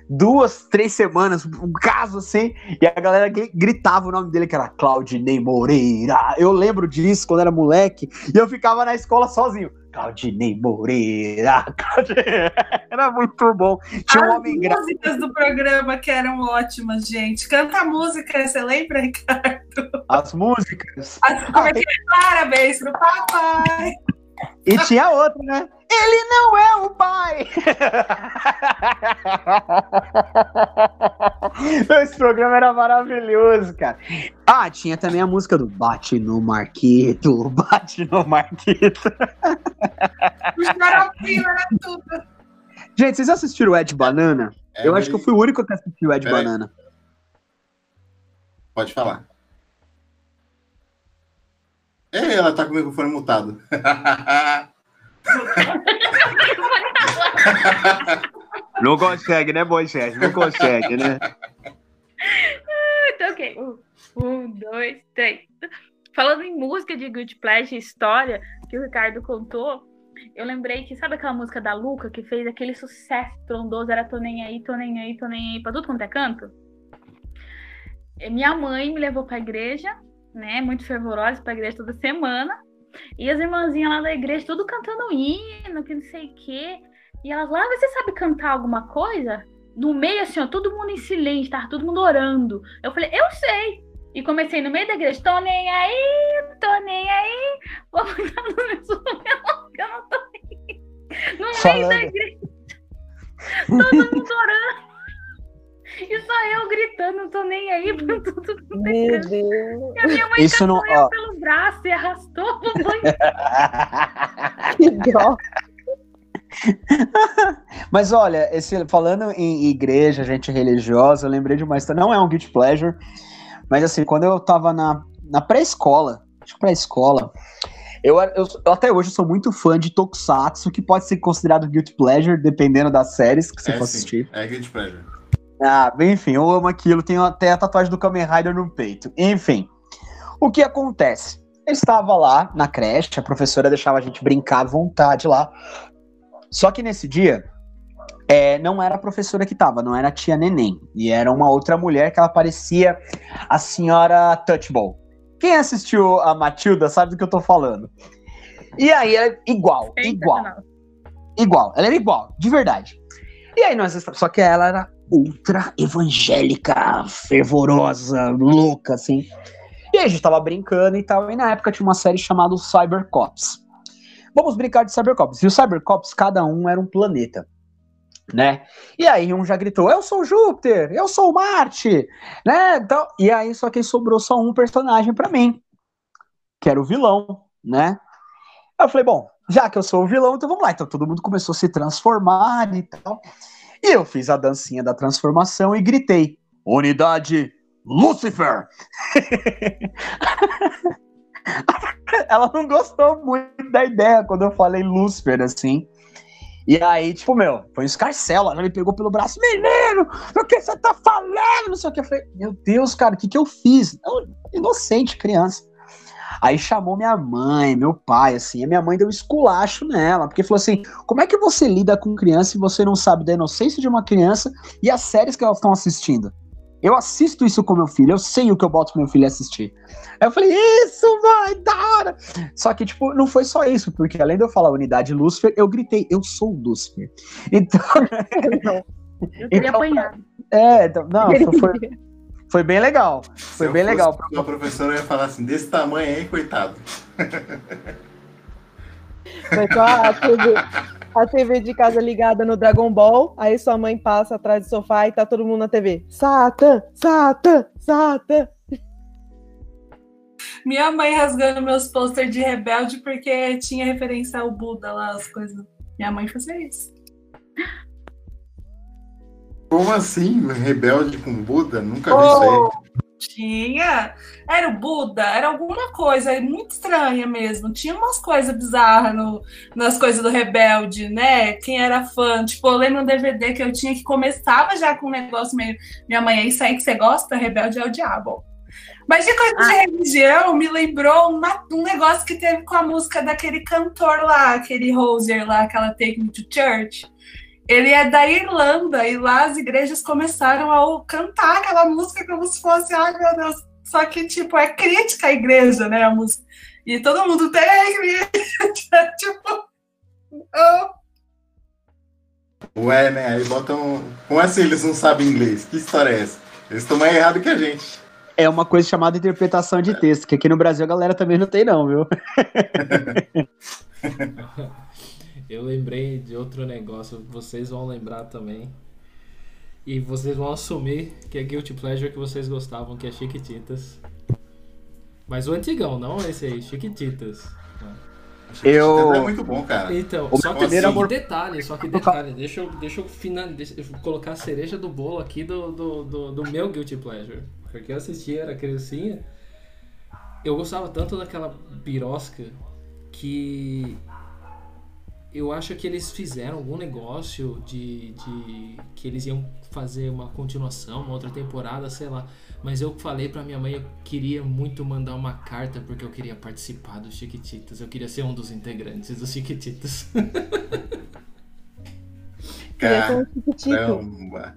duas, três semanas, um caso assim, e a galera gri- gritava o nome dele, que era Claudinei Moreira. Eu lembro disso quando era moleque, e eu ficava na escola sozinho. Claudinei Moreira. Claudinei- Era muito bom. Tinha um As homem gráfico. músicas do programa que eram ótimas, gente. Canta a música, você lembra, Ricardo? As músicas. As- Como é que é? Parabéns pro papai. E tinha outra, né? Ele não é o pai! Esse programa era maravilhoso, cara. Ah, tinha também a música do Bate no Marquito, bate no Marquito. O xaropinho era tudo. Gente, vocês assistiram o Ed Banana? É, eu mas- acho que eu fui o único que assistiu o Ed. Banana. Pode falar. Ei, ela tá com o microfone mutado. Não consegue, né, Moisés? Não consegue, né? Então, ok. Um, dois, três. Falando em música de Good Pleasure, história que o Ricardo contou, eu lembrei que, sabe aquela música da Luca que fez aquele sucesso trondoso? Era tô nem aí, tô nem aí, tô nem aí, pra tudo quanto é canto? Minha mãe me levou pra igreja, né? Muito fervorosa pra igreja toda semana. E as irmãzinhas lá da igreja, tudo cantando hino, que não sei o quê. E elas lá, "Ah, você sabe cantar alguma coisa? no meio, assim, ó, todo mundo em silêncio, tava todo mundo orando. Eu falei, eu sei. E comecei no meio da igreja, tô nem aí, tô nem aí, vou cuidar do meu que eu não tô nem. No meio Falando. da igreja, todo mundo orando. E só eu gritando, não tô nem aí pra tudo que Meu Deus, E a minha mãe Isso não. Ó, pelo braço e arrastou pro banho. que dó. Mas olha, esse, falando em igreja, gente religiosa, eu lembrei de uma história. Não é um guilty pleasure, mas assim, quando eu tava na, na pré-escola, acho que pré-escola, eu, eu, eu até hoje sou muito fã de Tokusatsu, que pode ser considerado guilty pleasure, dependendo das séries que você É for sim, assistir. É Guilty Pleasure. Ah, bem, enfim, eu amo aquilo, tenho até a tatuagem do Kamen Rider no peito. Enfim, o que acontece? Eu estava lá na creche, a professora deixava a gente brincar à vontade lá. Só que nesse dia, é, não era a professora que estava, não era a tia Neném. E era uma outra mulher que ela parecia a senhora Touchball. Quem assistiu a Matilda sabe do que eu tô falando. E aí, é igual, igual igual, ela era igual, de verdade. E aí nós só que ela era ultra evangélica, fervorosa, louca assim. E aí a gente tava brincando e tal, e na época tinha uma série chamada Cybercops. Vamos brincar de Cybercops. E os Cybercops, cada um era um planeta, né? E aí um já gritou: "Eu sou Júpiter, eu sou Marte", né? Então, e aí só que sobrou só um personagem pra mim, que era o vilão, né? Eu falei, bom, já que eu sou o vilão, então vamos lá. Então todo mundo começou a se transformar e tal. E eu fiz a dancinha da transformação e gritei: Unidade Lucifer! Ela não gostou muito da ideia quando eu falei Lucifer, assim. E aí, tipo, meu, foi um escarcelo. Ela me pegou pelo braço, menino, o que você tá falando? Não sei o que. Eu falei, meu Deus, cara, o que que eu fiz? Eu, inocente, criança. Aí chamou minha mãe, meu pai, assim, a minha mãe deu um esculacho nela, porque falou assim: como é que você lida com criança e você não sabe da inocência de uma criança e as séries que elas estão assistindo? Eu assisto isso com meu filho, eu sei o que eu boto pro meu filho assistir. Aí eu falei, isso, mãe, da hora! Só que, tipo, não foi só isso, porque além de eu falar unidade Lúcifer, eu gritei, eu sou o Lúcifer. Então, Eu teria Então, apanhado. é, então, não, foi, foi, bem legal. Foi bem fosse legal. Uma professora ia falar assim, desse tamanho aí, coitado. Foi só a TV, a TV de casa ligada no Dragon Ball, aí sua mãe passa atrás do sofá e tá todo mundo na TV. Satan, Satan, Satan. Minha mãe rasgando meus pôster de rebelde porque tinha referência ao Buda lá, as coisas. Minha mãe fazia isso. Como assim? Rebelde com Buda? Nunca vi isso aí. Tinha. Era o Buda, era alguma coisa muito estranha mesmo. Tinha umas coisas bizarras no, nas coisas do Rebelde, né? Quem era fã. Tipo, eu lembro um DVD que eu tinha que começava já com um negócio meio. Minha mãe, é isso aí que você gosta? Rebelde é o diabo. Mas de coisa de religião, me lembrou uma- um negócio que teve com a música daquele cantor lá, aquele Hoser lá, aquela Take Me to Church. Ele é da Irlanda e lá as igrejas começaram a cantar aquela música como se fosse, ai meu Deus. Só que, tipo, é crítica à igreja, né? A música. E todo mundo tem. tipo. oh. Ué, né? Aí botam. Como assim eles não sabem inglês? Que história é essa? Eles estão mais errados que a gente. É uma coisa chamada interpretação de texto, que aqui no Brasil a galera também não tem, não, viu? Eu lembrei de outro negócio, vocês vão lembrar também. E vocês vão assumir que é Guilty Pleasure que vocês gostavam, que é Chiquititas. Mas o antigão, não esse aí, Chiquititas. Eu- É muito bom, cara. Então, O só que assim, amor- detalhe, só que detalhe, deixa eu, deixa eu, final, deixa eu colocar a cereja do bolo aqui do, do, do, do meu Guilty Pleasure. Porque eu assistia, era criancinha, eu gostava tanto daquela birosca que eu acho que eles fizeram algum negócio de, de que eles iam fazer uma continuação, uma outra temporada, sei lá. Mas eu falei pra minha mãe, eu queria muito mandar uma carta porque eu queria participar dos Chiquititas. Eu queria ser um dos integrantes dos Chiquititas. Um. Caramba.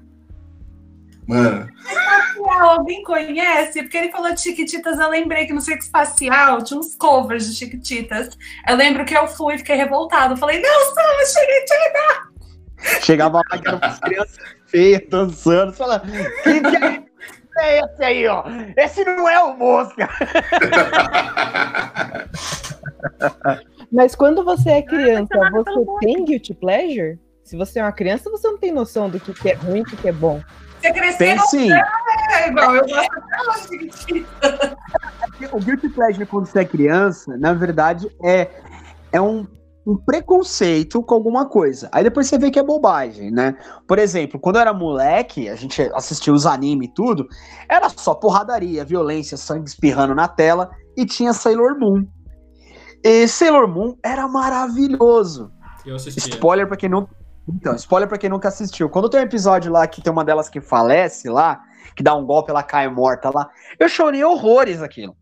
Mano, Ah, Alguém conhece? Porque ele falou de Chiquititas, eu lembrei que no Circo Espacial tinha uns covers de Chiquititas. Eu lembro que eu fui e fiquei revoltada. Eu falei, não sou Chiquitita! Chegava lá que eram umas crianças feias dançando. Você fala, quem que é? É esse aí, ó. Esse não é o Mosca. Mas quando você é criança, você tem guilty pleasure? Se você é uma criança, você não tem noção do que que é ruim e o que que é bom. Você cresceu Tem sim. é igual, eu gosto até hoje. O guilty pleasure quando você é criança, na verdade, é, é um, um preconceito com alguma coisa. Aí depois você vê que é bobagem, né? Por exemplo, quando eu era moleque, a gente assistia os animes e tudo, era só porradaria, violência, sangue espirrando na tela e tinha Sailor Moon. E Sailor Moon era maravilhoso. Eu assistia. Spoiler pra quem não. Então, spoiler pra quem nunca assistiu. Quando tem um episódio lá que tem uma delas que falece lá, que dá um golpe, ela cai morta lá, eu chorei horrores aquilo.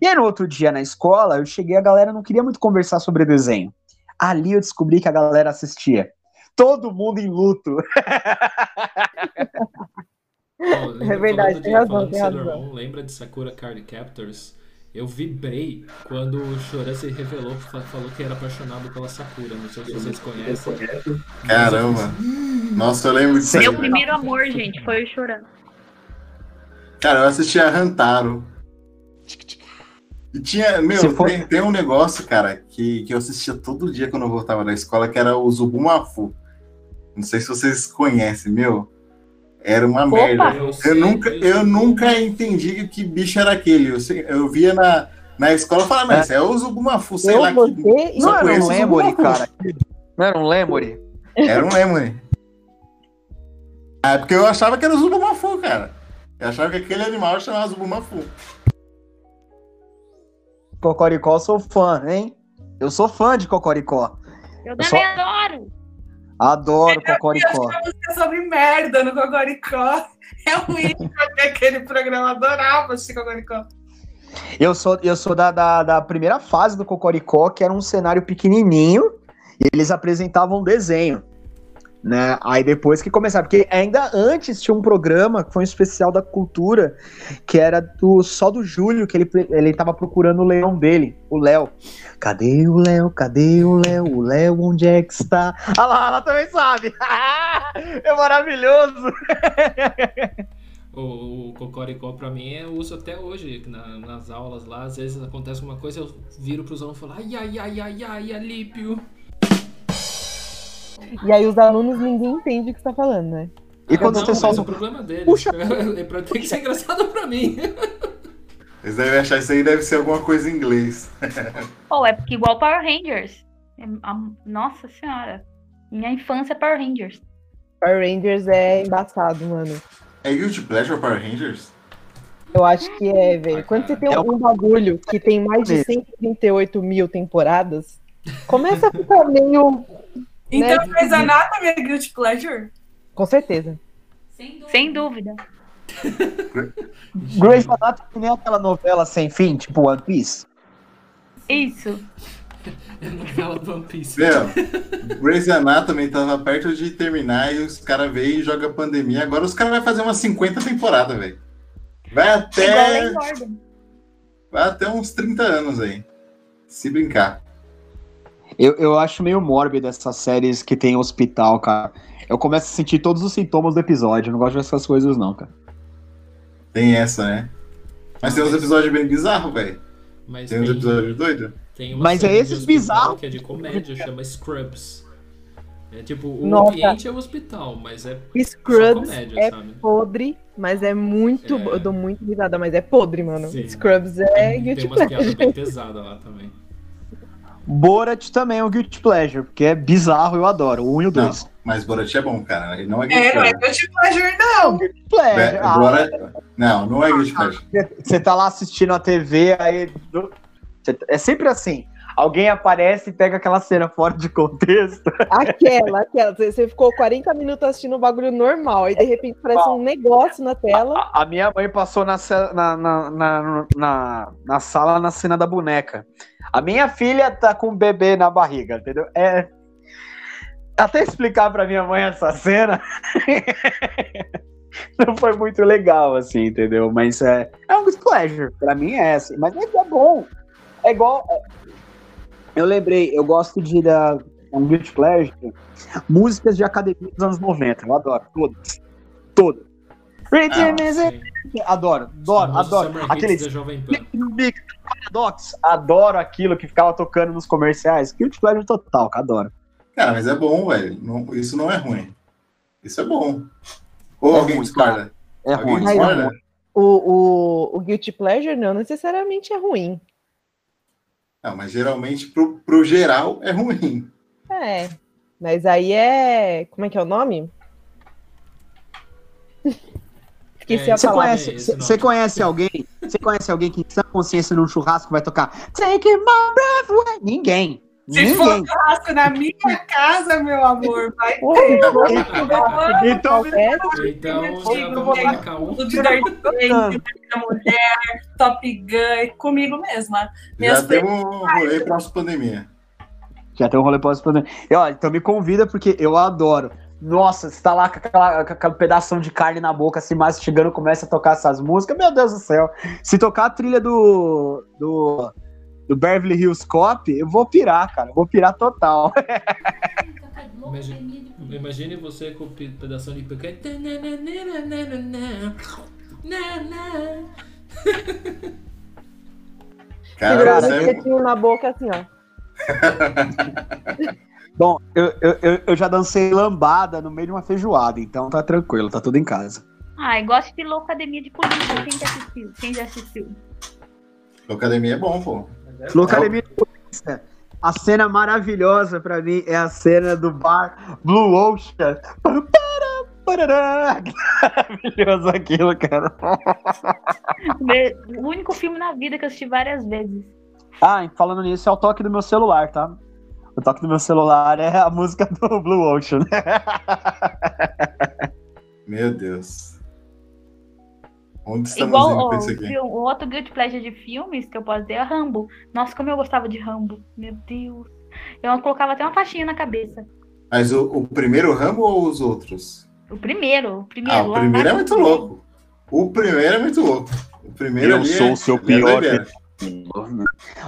E aí no outro dia na escola, eu cheguei, a galera não queria muito conversar sobre desenho. Ali eu descobri que a galera assistia. Todo mundo em luto. Lembra- É verdade, tem razão, tem razão. Lembra de Sakura Card Captors? Eu vibrei quando o Choran se revelou, fa- falou que era apaixonado pela Sakura. Não sei se vocês conhecem. Caramba. Nossa, eu lembro disso aí. Meu primeiro amor, gente, foi o chorando. Cara, eu assistia Rantaro. E tinha, meu, for- tem, tem um negócio, cara, que, que eu assistia todo dia quando eu voltava da escola, que era o Zubumafu. Não sei se vocês conhecem, meu. Era uma Opa! merda. Eu nunca, eu nunca entendi que bicho era aquele. Eu, eu via na, na escola e falava, mas é o Zubumafu, sei eu, lá. você Que, Só Não era um Lemuri, cara. Não era um Lemuri. era um lembre. Ah, é porque eu achava que era o Zubumafu, cara. Eu achava que aquele animal chamava Zubumafu. Cocoricó, eu sou fã, hein? Eu sou fã de Cocoricó. Eu Eu também adoro. Adoro Cocoricó. música sobre merda no Cocoricó. É ruim porque aquele programa adorava assistir Cocoricó. Eu sou, eu sou da, da, da primeira fase do Cocoricó, que era um cenário pequenininho, e eles apresentavam um desenho. Né? Aí depois que começaram, porque ainda antes tinha um programa que foi um especial da cultura, que era do só do Júlio, que ele, ele tava procurando o leão dele, o Léo. Cadê o Léo? Cadê o Léo? O Léo, onde é que está? Ah lá, ela também sabe! é maravilhoso! O, o Cocoricó, pra mim, eu uso até hoje na- nas aulas lá. Às vezes acontece uma coisa, eu viro pros alunos e falo: ai, ai, ai, ai, ai, Alípio. E aí os alunos ninguém entende o que você tá falando, né? E quando não, você solta o problema deles. Puxa. É pra ter que ser engraçado pra mim. Eles devem achar isso aí deve ser alguma coisa em inglês. Ou é porque igual Power Rangers. É- Nossa senhora. Minha infância é Power Rangers. Power Rangers é embaçado, mano. É Guilty Pleasure Power Rangers? Eu acho que é, velho. Quando você tem É um bagulho que tem mais de 138 mil temporadas, começa a ficar meio. Então, Né? Grey's Anatomy é Guilty Pleasure? Com certeza. Sem dúvida. Sem dúvida. Grey's Anatomy nem aquela novela sem fim, tipo One Piece. Isso. É a novela do One Piece. Meu, Grey's Anatomy tava perto de terminar e os caras veio e joga pandemia. Agora os caras vão fazer umas 50 temporadas, velho. Vai É até, vai até uns 30 anos aí. Se brincar. Eu, eu acho meio mórbido essas séries que tem hospital, cara. Eu começo a sentir todos os sintomas do episódio. Eu não gosto dessas coisas, não, cara. Tem essa, né? Mas tem uns episódios bem bizarros, velho. Mas Tem uns episódios doidos. tem uma Mas é esses bizarros. Que é de comédia, chama Scrubs. É tipo, o Nossa. ambiente é o hospital, mas é só Scrubs comédia, é sabe? podre, mas é muito. É. Eu dou muito risada, mas é podre, mano. Sim. Scrubs é Tem, tem umas piadas bem pesadas lá também. Borat também é um Guilty Pleasure, porque é bizarro, eu adoro. O 1 e o Não, 2. mas Borat é bom, cara. Ele não é Guilty É, não é Pleasure. Guilty Pleasure, não. Pleasure. Be- Ah, Borat- Não, não é Guilty Pleasure. Você tá lá assistindo a TV, aí. É sempre assim. Alguém aparece e pega aquela cena fora de contexto. Aquela, aquela. Você ficou 40 minutos assistindo um bagulho normal, e de repente parece um negócio na tela. A, a minha mãe passou na, na, na, na, na, sala na cena da boneca. A minha filha tá com o bebê na barriga, entendeu? É. Até explicar pra minha mãe essa cena. Não foi muito legal, assim, entendeu? Mas é, é um pleasure. Pra mim é assim. Mas é, é bom. É igual. Eu lembrei, eu gosto de. Da, um guilty pleasure, músicas de academia dos anos 90. Eu adoro, todas. Todas. Ah. Adoro, adoro, Famoso adoro. Aqueles Paradox, adoro aquilo que ficava tocando nos comerciais. Guilty pleasure total, que adoro. Cara, mas é bom, velho. Não- isso não é ruim. Isso é bom. Ou É alguém ruim, discorda? É Alguém ruim. discorda? O, o, o Guilty Pleasure não necessariamente é ruim. Não, mas geralmente pro, pro geral é ruim. É. Mas aí é. Como é que é o nome? Esqueci É, a Você palavra. conhece, você- você conhece alguém? Você conhece alguém que em sã consciência num churrasco vai tocar Take my breath away? Ninguém. Se for Ninguém. churrasco na minha casa, meu amor, vai vou- Então, Então, um. tudo de Dark Knight, da mulher, Top Gun, comigo mesma. Minhas Já temos um rolê pós-pandemia. Já tem um rolê pós pandemia. Olha, então me convida porque eu adoro. Nossa, você tá lá com aquela, com aquela pedação de carne na boca, assim, mastigando, começa a tocar essas músicas. Meu Deus do céu. Se tocar a trilha do. do. Do Beverly Hills Cop, eu vou pirar, cara. Eu vou pirar total. Imagine, imagine você com o pe- pedação de picanha. Cara, Segurando você espetinho na boca assim, ó. Bom, eu, eu, eu- já dancei lambada no meio de uma feijoada, então tá tranquilo, tá tudo em casa. Ai, gosto de Loucademia de Polícia. Quem já assistiu? Quem já assistiu? academia é bom, pô. No Academia de Polícia, a cena maravilhosa pra mim é a cena do bar Blue Ocean. Maravilhoso aquilo, cara. O único filme na vida que eu assisti várias vezes. Ah, falando nisso, é o toque do meu celular, tá? O toque do meu celular é a música do Blue Ocean. Meu Deus. Onde estamos Igual indo o, outro guilty pleasure de filmes que eu posso dizer é Rambo. Nossa, como eu gostava de Rambo. Meu Deus. Eu colocava até uma faixinha na cabeça. Mas o, o primeiro Rambo ou os outros? O primeiro, o primeiro. Ah, o primeiro é muito louco. O primeiro é muito louco. O primeiro Eu sou é, o seu é pior.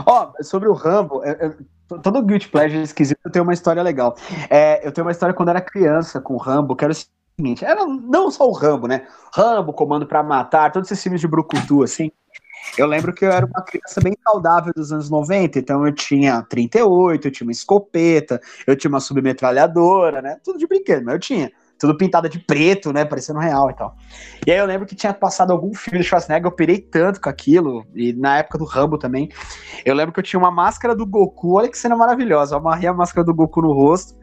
Ó, sobre o Rambo, é- é- todo Guilty Pleasure esquisito tem uma história legal. É, eu tenho uma história quando eu era criança com o Rambo, que era o seguinte, era não só o Rambo, né? Rambo, Comando pra Matar, todos esses filmes de brucutu, assim. Eu lembro que eu era uma criança bem saudável dos anos 90, então eu tinha 38, eu tinha uma escopeta, eu tinha uma submetralhadora, né? Tudo de brinquedo, mas eu tinha. Tudo pintada de preto, né? Parecendo real e tal. E aí eu lembro que tinha passado algum filme do Schwarzenegger, eu pirei tanto com aquilo, e na época do Rambo também. Eu lembro que eu tinha uma máscara do Goku, olha que cena maravilhosa. Eu amarrei a máscara do Goku no rosto,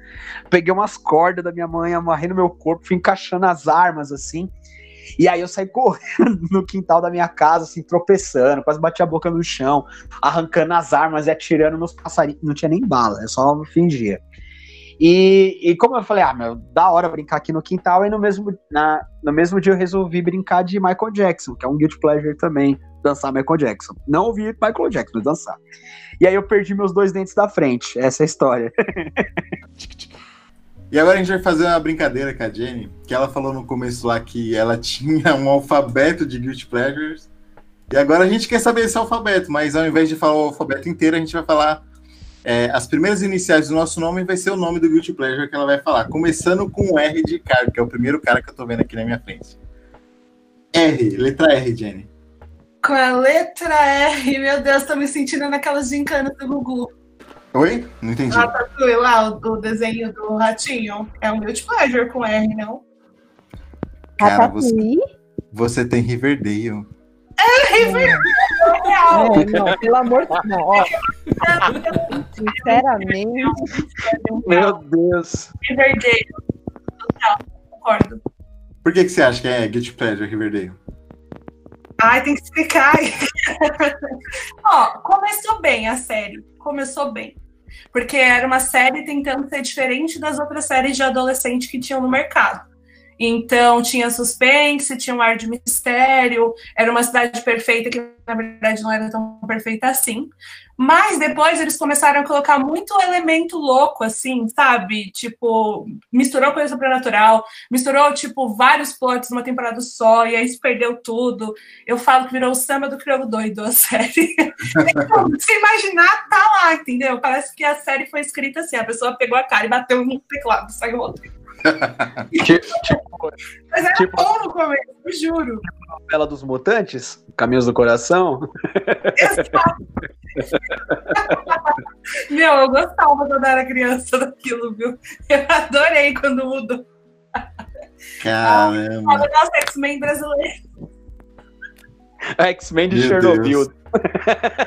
peguei umas cordas da minha mãe, amarrei no meu corpo, fui encaixando as armas assim. E aí eu saí correndo no quintal da minha casa, assim, tropeçando, quase bati a boca no chão, arrancando as armas e atirando nos passarinhos. Não tinha nem bala, eu só fingia. E, e como eu falei, ah, meu, da hora brincar aqui no quintal, e no mesmo, na, no mesmo dia eu resolvi brincar de Michael Jackson, que é um guilty pleasure também, dançar Michael Jackson. Não ouvir Michael Jackson, mas dançar. E aí eu perdi meus dois dentes da frente, essa é a história. E agora a gente vai fazer uma brincadeira com a Jenny, que ela falou no começo lá que ela tinha um alfabeto de Guilty Pleasures. E agora a gente quer saber esse alfabeto, mas ao invés de falar o alfabeto inteiro, a gente vai falar é, as primeiras iniciais do nosso nome vai ser o nome do Guilty Pleasure que ela vai falar. Começando com o R de cara, que é o primeiro cara que eu tô vendo aqui na minha frente. R, letra R, Jenny. Com a letra R, meu Deus, tô me sentindo naquelas gincanas do Gugu. Oi? Não entendi. Ratatouille lá, o, o desenho do ratinho. É um guilty pleasure com R, não? Cara, você, você tem Riverdale. Real. É, não, pelo amor de Deus. Não, ó. Sinceramente, Meu Deus. Riverdale. Total, concordo. Por que, que você acha que é Guilty Pleasure Riverdale? Ai, tem que explicar. Ó, começou bem a série. Começou bem. Porque era uma série tentando ser diferente das outras séries de adolescente que tinham no mercado. Então tinha suspense, tinha um ar de mistério, era uma cidade perfeita que na verdade não era tão perfeita assim. Mas depois eles começaram a colocar muito elemento louco, assim, sabe? Tipo, misturou coisa sobrenatural, misturou, tipo, vários plots numa temporada só, e aí se perdeu tudo. Eu falo que virou o samba do crioulo doido, a série. então, se imaginar, tá lá, entendeu? Parece que a série foi escrita assim, a pessoa pegou a cara e bateu no teclado, saiu outro. Tipo, Mas era Tipo- bom no começo, eu juro. novela dos mutantes, Caminhos do Coração. Meu, eu gostava quando eu era criança daquilo, viu? Eu adorei quando mudou. Caramba. Nossa, X-Men brasileiro. X-Men de Meu Chernobyl. Deus.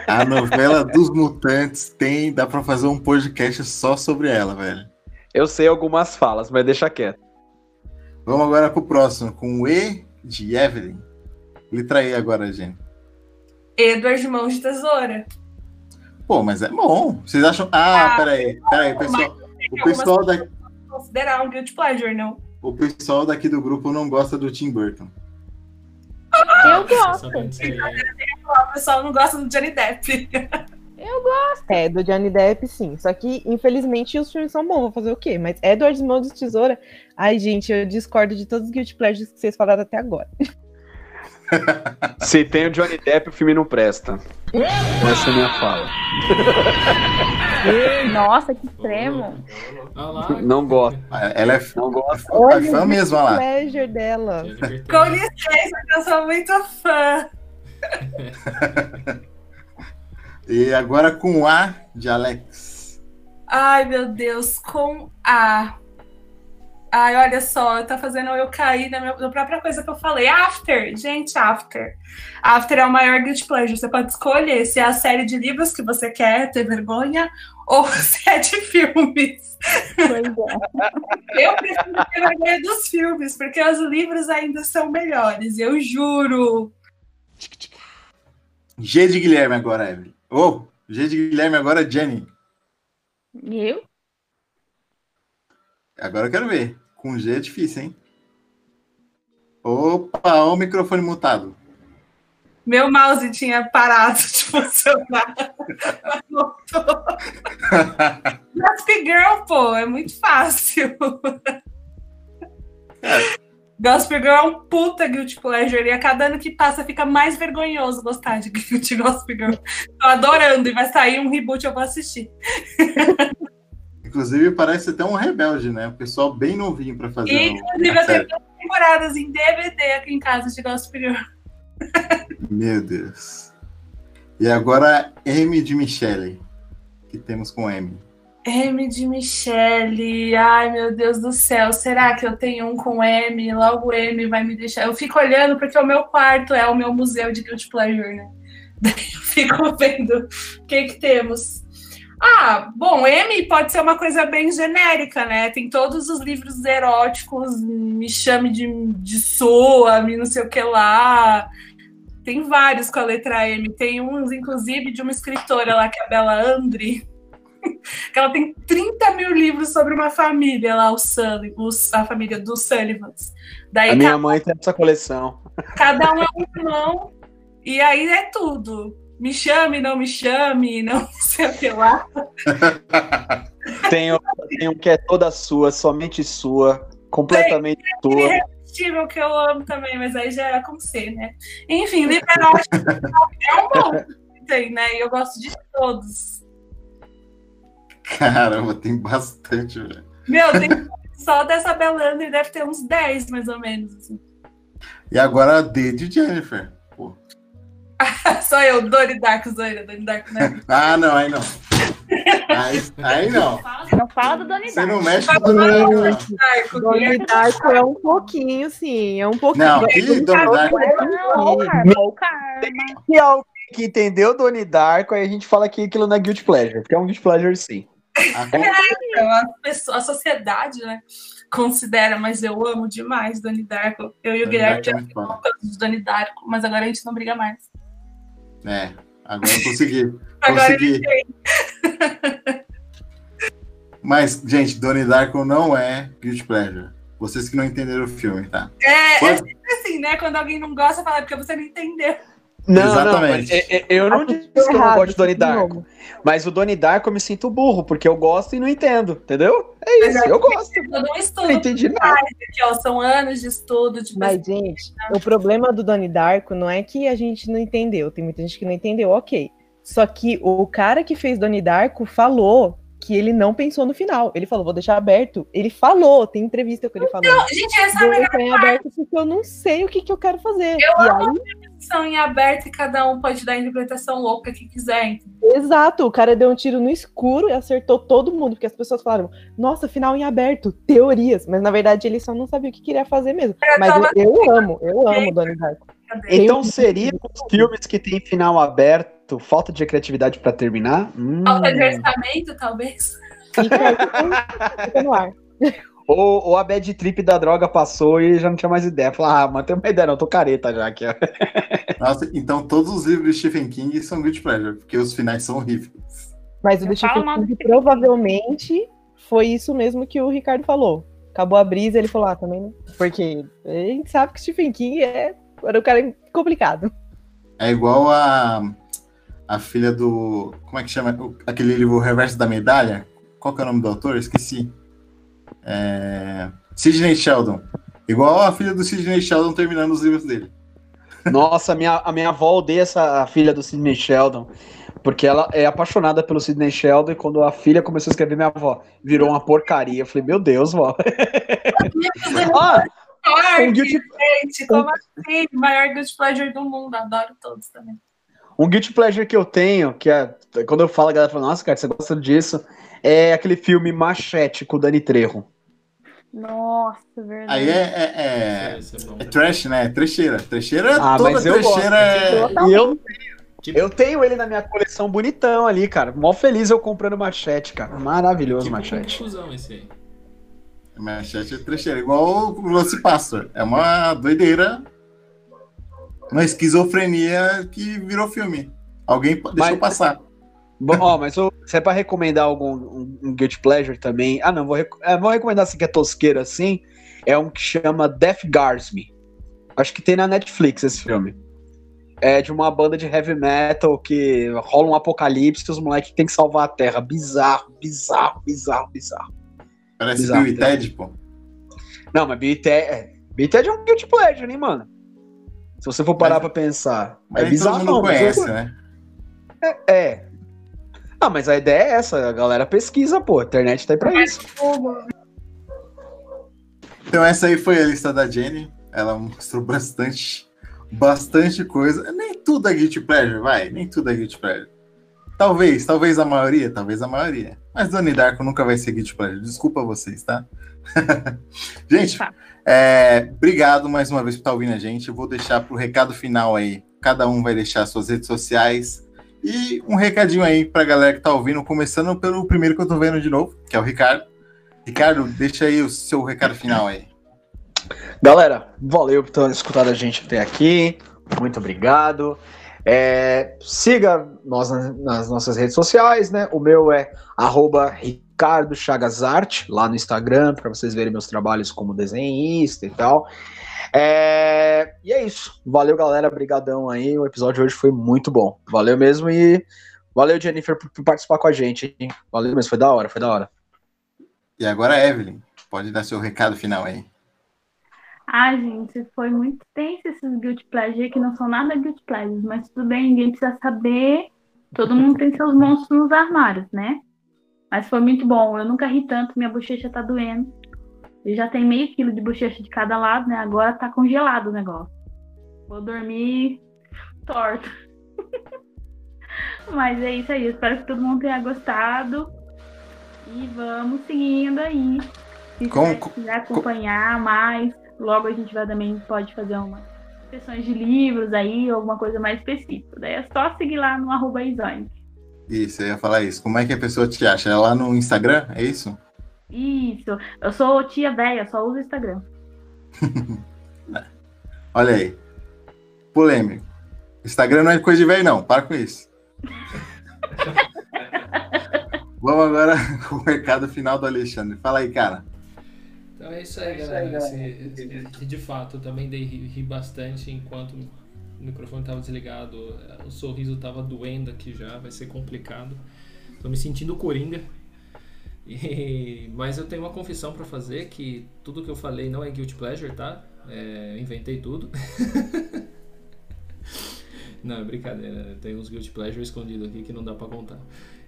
A novela dos mutantes tem. Dá pra fazer um podcast só sobre ela, velho. Eu sei algumas falas, mas deixa quieto. Vamos agora pro próximo, com o E de Evelyn. Letra E agora, gente. Edward Mãos de Tesoura. Pô, mas é bom. Vocês acham. Ah, Ah, peraí, peraí, pessoal. O pessoal, da... Considerar um guilty pleasure, não? o pessoal daqui do grupo não gosta do Tim Burton. Eu gosto. Disso aí. O pessoal não gosta do Johnny Depp. É, do Johnny Depp, sim. Só que, infelizmente, os filmes são bons. Vou fazer o quê? Mas Edward Mãos de Tesoura. Ai, gente, eu discordo de todos os Guilty Pleasures que vocês falaram até agora. Se tem o Johnny Depp, o filme não presta. Essa é a minha fala. Nossa, que extremo. Olha. Não gosto. Ela é, Não gosto. é fã mesmo, olha lá. Pleasure dela. Com licença, que eu sou muito fã. E agora com o A de Alex. Ai, meu Deus, com A. Ai, olha só, tá fazendo eu cair na, minha, na própria coisa que eu falei. After, gente, After. After é o maior guilty pleasure. Você pode escolher se é a série de livros que você quer ter vergonha ou se é de filmes. Pois é. Eu prefiro ter vergonha dos filmes, porque os livros ainda são melhores, eu juro. G de Guilherme agora, Evelyn. Ô, G de Guilherme agora, Jenny. Eu? Agora eu quero ver. Com G é difícil, hein? Opa, ó o microfone mutado. Meu mouse tinha parado de funcionar. Mas voltou. Girl, pô, é muito fácil. Gossip Girl é um puta guilty pleasure. E a cada ano que passa fica mais vergonhoso gostar de de Gossip Girl. Tô adorando e vai sair um reboot, eu vou assistir. Inclusive, parece até um rebelde, né? O pessoal bem novinho pra fazer E, inclusive, eu tenho duas temporadas em DVD aqui em casa de Gossip Girl. Meu Deus. E agora, M de Michelle. Que temos com M. M de Michelle. Ai, meu Deus do céu. Será que eu tenho um com M? Logo M vai me deixar. Eu fico olhando porque o meu quarto é o meu museu de Guilty Pleasure, né? Daí eu fico vendo o que que temos. Ah, bom, M pode ser uma coisa bem genérica, né? Tem todos os livros eróticos, me chame de, de sua, me não sei o que lá. Tem vários com a letra M. Tem uns, inclusive, de uma escritora lá, que é a Bela Andre, que ela tem 30 mil livros sobre uma família lá, o Sully, os- a família dos Sullivans. Daí A minha ca- mãe tem essa coleção. cada um é um irmão, e aí é tudo. Me chame, não me chame, não sei o que lá. Tem, tem um que é toda sua, somente sua, completamente sua. Irresistível que eu amo também, mas aí já é com C, né? Enfim, erótico é um bom. Tem, né? E eu gosto de todos. Caramba, tem bastante, velho. Meu, tem só dessa Belandre deve ter uns 10, mais ou menos. assim. E agora a D de Jennifer. Pô. Só eu, Dori Dark, Zoeira, Dark, né? Ah, não, aí não. Aí, aí não. Não fala do Donnie Você não mexe com o Dark, Donnie Darko é um pouquinho, sim. É um pouquinho. Não, que Donnie Darko? Não, o Karma, o alguém que entendeu Donnie Darko, aí a gente fala que aquilo não é Guilty Pleasure, porque é um Guilty Pleasure sim. A, pessoa, a sociedade, né? Considera, mas eu amo demais Doni Darko. Eu e o Guilherme é já ficamos de Doni Darko, mas agora a gente não briga mais. É, agora eu consegui. Agora Consegui. Mas, gente, Donnie Darko não é Guilty Pleasure. Vocês que não entenderam o filme, tá? É, é sempre assim, né? Quando alguém não gosta, fala "É porque você não entendeu. Não, Exatamente. não, é- é- eu não disse que eu não gosto de Donnie Darko. Mas o Donnie Darko eu me sinto burro, porque eu gosto e não entendo, entendeu? É isso, eu gosto. Todo um Eu estudo. não entendi nada. Aqui, ó, são anos de estudo, de Mas, gente, o problema do Donnie Darko não é que a gente não entendeu. Tem muita gente que não entendeu, ok. Só que o cara que fez Donnie Darko falou que ele não pensou no final. Ele falou, vou deixar aberto. Ele falou, tem entrevista com ele falando. Gente, essa é a melhor aberto porque eu não sei o que, que eu quero fazer. Eu e amo aí, opção em aberto e cada um pode dar a interpretação louca que quiser. entendeu? exato, o cara deu um tiro no escuro e acertou todo mundo, porque as pessoas falaram, nossa, final em aberto, teorias. Mas na verdade ele só não sabia o que queria fazer mesmo. Mas eu, eu amo, eu amo Donnie Darko. Então seria os filmes que tem final aberto, falta de criatividade pra terminar? Hum. Falta de orçamento, talvez. Fica, aí, fica no ar. Ou, ou a bad trip da droga passou e já não tinha mais ideia. Falar, ah, mas tem uma ideia, não, tô careta já aqui. ó. Nossa, então todos os livros de Stephen King são Good Pleasure, porque os finais são horríveis. Mas o Eu do falo Stephen King provavelmente foi isso mesmo que o Ricardo falou. Acabou a brisa, ele falou, ah, também não. Porque a gente sabe que Stephen King é era um cara complicado. É igual a, a filha do. Como é que chama? O- Aquele livro O Reverso da Medalha? Qual que é o nome do autor? Esqueci. É... Sidney Sheldon. Igual a filha do Sidney Sheldon terminando os livros dele. Nossa, a minha, a minha avó odeia essa a filha do Sidney Sheldon. Porque ela é apaixonada pelo Sidney Sheldon e quando a filha começou a escrever, minha avó virou uma porcaria. Eu falei, meu Deus, vó. ah, um guilty, gente, como assim? Maior Good Pleasure do mundo, adoro todos também. um guilty pleasure que eu tenho, que é. Quando eu falo, a galera fala, nossa, cara, você gosta disso? É aquele filme Machete com o Dani Trejo. Nossa, verdade. Aí é, é, é, é é trash, né? É trecheira. Trecheira, Ah, toda mas eu gosto. trecheira é. E eu, eu tenho ele na minha coleção bonitão ali, cara. Mó feliz eu comprando Machete, cara. Maravilhoso Tipo Machete. confusão esse aí. Machete é trecheira. Igual o Lance Pastor. É uma doideira. Uma esquizofrenia que virou filme. Alguém deixou Mas- passar. Bom, ó, mas eu- se é pra recomendar algum um, um guilty pleasure também. Ah, não, vou, rec- é, vou recomendar assim que é tosqueiro assim. É um que chama Death Gars Me. Acho que tem na Netflix esse filme. É de uma banda de heavy metal que rola um apocalipse e os moleques têm que salvar a terra. Bizarro, bizarro, bizarro, bizarro. Parece Exato. Bill e Ted, pô. Não, mas Bill e Ted, é, Bill e Ted é um guilty pleasure, hein, mano? Se você for parar Mas- pra pensar. Mas é bizarro, todo mundo não, conhece, né? É. Ah, mas a ideia é essa, a galera pesquisa, pô. A internet tá aí pra isso. Então essa aí foi a lista da Jenny. Ela mostrou bastante, bastante coisa. Nem tudo é Guilty Pleasure, vai. Nem tudo é Guilty Pleasure. Talvez, talvez a maioria, talvez a maioria. Mas Donnie Darko nunca vai ser Guilty Pleasure. Desculpa vocês, tá? gente, Tá. é, obrigado mais uma vez por estar ouvindo a gente. Eu vou deixar pro recado final aí. Cada um vai deixar suas redes sociais. E um recadinho aí pra galera que tá ouvindo, começando pelo primeiro que eu tô vendo de novo, que é o Ricardo. Ricardo, deixa aí o seu recado final aí. Galera, valeu por ter escutado a gente até aqui. Muito obrigado. É, siga nós nas, nossas redes sociais, né? O meu é Ricardo Chagas Arte, lá no Instagram, para vocês verem meus trabalhos como desenhista e tal. É, e é isso. Valeu, galera. Brigadão aí. O episódio de hoje foi muito bom. Valeu mesmo e valeu, Jennifer, por, participar com a gente. Hein? Valeu mesmo. Foi da hora, foi da hora. E agora, Evelyn, pode dar seu recado final aí. Ah, gente, foi muito tenso esses guilty pleasure que não são nada guilty pleasures, mas tudo bem, ninguém precisa saber. Todo mundo tem seus monstros nos armários, né? Mas foi muito bom. Eu nunca ri tanto, minha bochecha tá doendo. Eu já tenho meio quilo de bochecha de cada lado, né? Agora tá congelado o negócio. Vou dormir torto. Mas é isso aí. Espero que todo mundo tenha gostado. E vamos seguindo aí. Se Com- quiser acompanhar mais, logo a gente vai também pode fazer umas sessões de livros aí, alguma coisa mais específica. Daí é só seguir lá no arroba Isonic. Isso, eu ia falar isso. Como é que a pessoa te acha? É lá no Instagram? É isso? Isso. Eu sou tia velha, só uso o Instagram. Olha aí. Polêmico. Instagram não é coisa de velho, não. Para com isso. Vamos agora com o recado final do Alexandre. Fala aí, cara. Então é isso aí, galera. Esse- esse- de fato, eu também dei ri, bastante enquanto o microfone estava desligado. O sorriso estava doendo aqui já, vai ser complicado. Tô me sentindo coringa. Mas eu tenho uma confissão pra fazer que tudo que eu falei não é guilty pleasure, tá? É, eu inventei tudo. não, é brincadeira. Tem uns guilty pleasure escondidos aqui que não dá pra contar.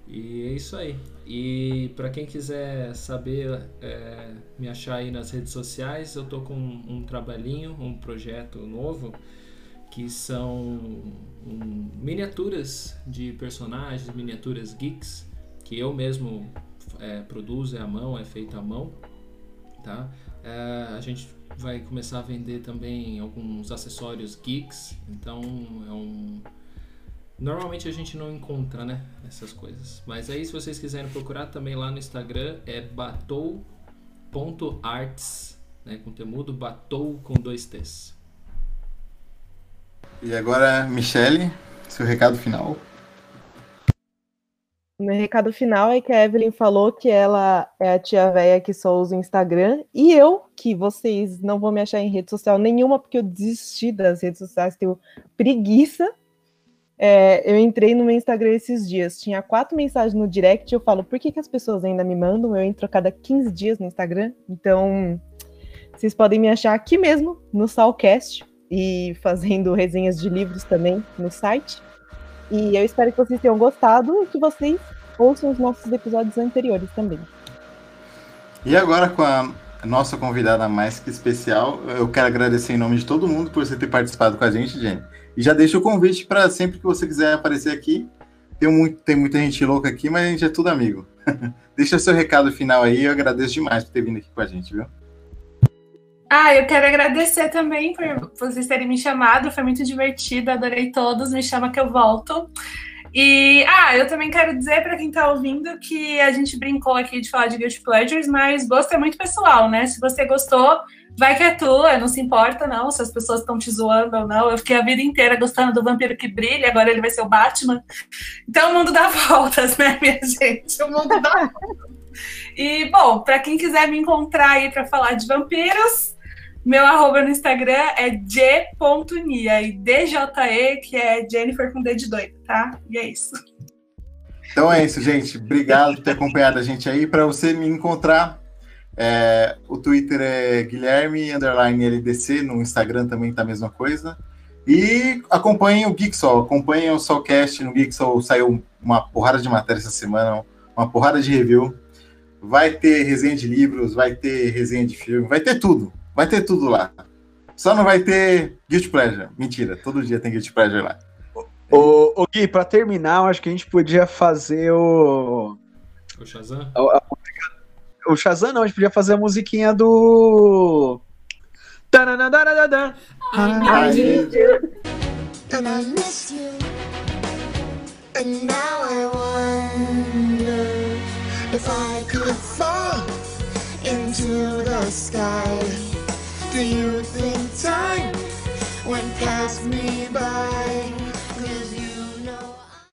E é isso aí. E pra quem quiser saber, é, me achar aí nas redes sociais, eu tô com um trabalhinho, um projeto novo, que são um, miniaturas de personagens, miniaturas geeks, que eu mesmo é, produzo, é à mão, é feito à mão, tá? É, a gente vai começar a vender também alguns acessórios geeks, então é um... Normalmente a gente não encontra, né, essas coisas. Mas aí se vocês quiserem procurar também lá no Instagram é batou.arts, né, com temudo, batou com dois T's. E agora, Michele, seu recado final. Meu recado final é que a Evelyn falou que ela é a tia véia que só usa o Instagram, e eu, que vocês não vão me achar em rede social nenhuma, porque eu desisti das redes sociais, tenho preguiça. É, eu entrei no meu Instagram esses dias, tinha quatro mensagens no direct, eu falo, por que, que as pessoas ainda me mandam? Eu entro a cada 15 dias no Instagram, então vocês podem me achar aqui mesmo, no Salcast, e fazendo resenhas de livros também no site. E eu espero que vocês tenham gostado e que vocês ouçam os nossos episódios anteriores também. E agora, com a nossa convidada mais que especial, eu quero agradecer em nome de todo mundo por você ter participado com a gente, Jenny. E já deixo o convite para sempre que você quiser aparecer aqui. Tem, muito, tem muita gente louca aqui, mas a gente é tudo amigo. Deixa seu recado final aí, eu agradeço demais por ter vindo aqui com a gente, viu? Ah, eu quero agradecer também por vocês terem me chamado, foi muito divertido, adorei todos, me chama que eu volto. E, ah, eu também quero dizer para quem tá ouvindo que a gente brincou aqui de falar de Guilty Pleasures, mas gosto é muito pessoal, né? Se você gostou, vai que é tua, não se importa não se as pessoas estão te zoando ou não. Eu fiquei a vida inteira gostando do Vampiro que Brilha, agora ele vai ser o Batman. Então o mundo dá voltas, né, minha gente? O mundo dá voltas. E, bom, para quem quiser me encontrar aí para falar de vampiros, meu arroba no Instagram é j.nia e DJE, que é Jennifer com D de doido, tá? E é isso. Então é isso, gente. Obrigado por ter acompanhado a gente aí. Para você me encontrar, é, o Twitter é Guilherme underline LDC, no Instagram também tá a mesma coisa. E acompanhem o Geeksol, acompanhem o Solcast no Geeksol. Saiu uma porrada de matéria essa semana, uma porrada de review. Vai ter resenha de livros, vai ter resenha de filme, vai ter tudo. Vai ter tudo lá. Só não vai ter Guilty Pleasure. Mentira, todo dia tem Guilty Pleasure lá. Ô, ô Gui, pra terminar, eu acho que a gente podia fazer o. O Shazam? a- a- O Shazam não, a gente podia fazer a musiquinha do. And I miss you. And now I wonder if I could fall into the sky. Do you think time went past me by?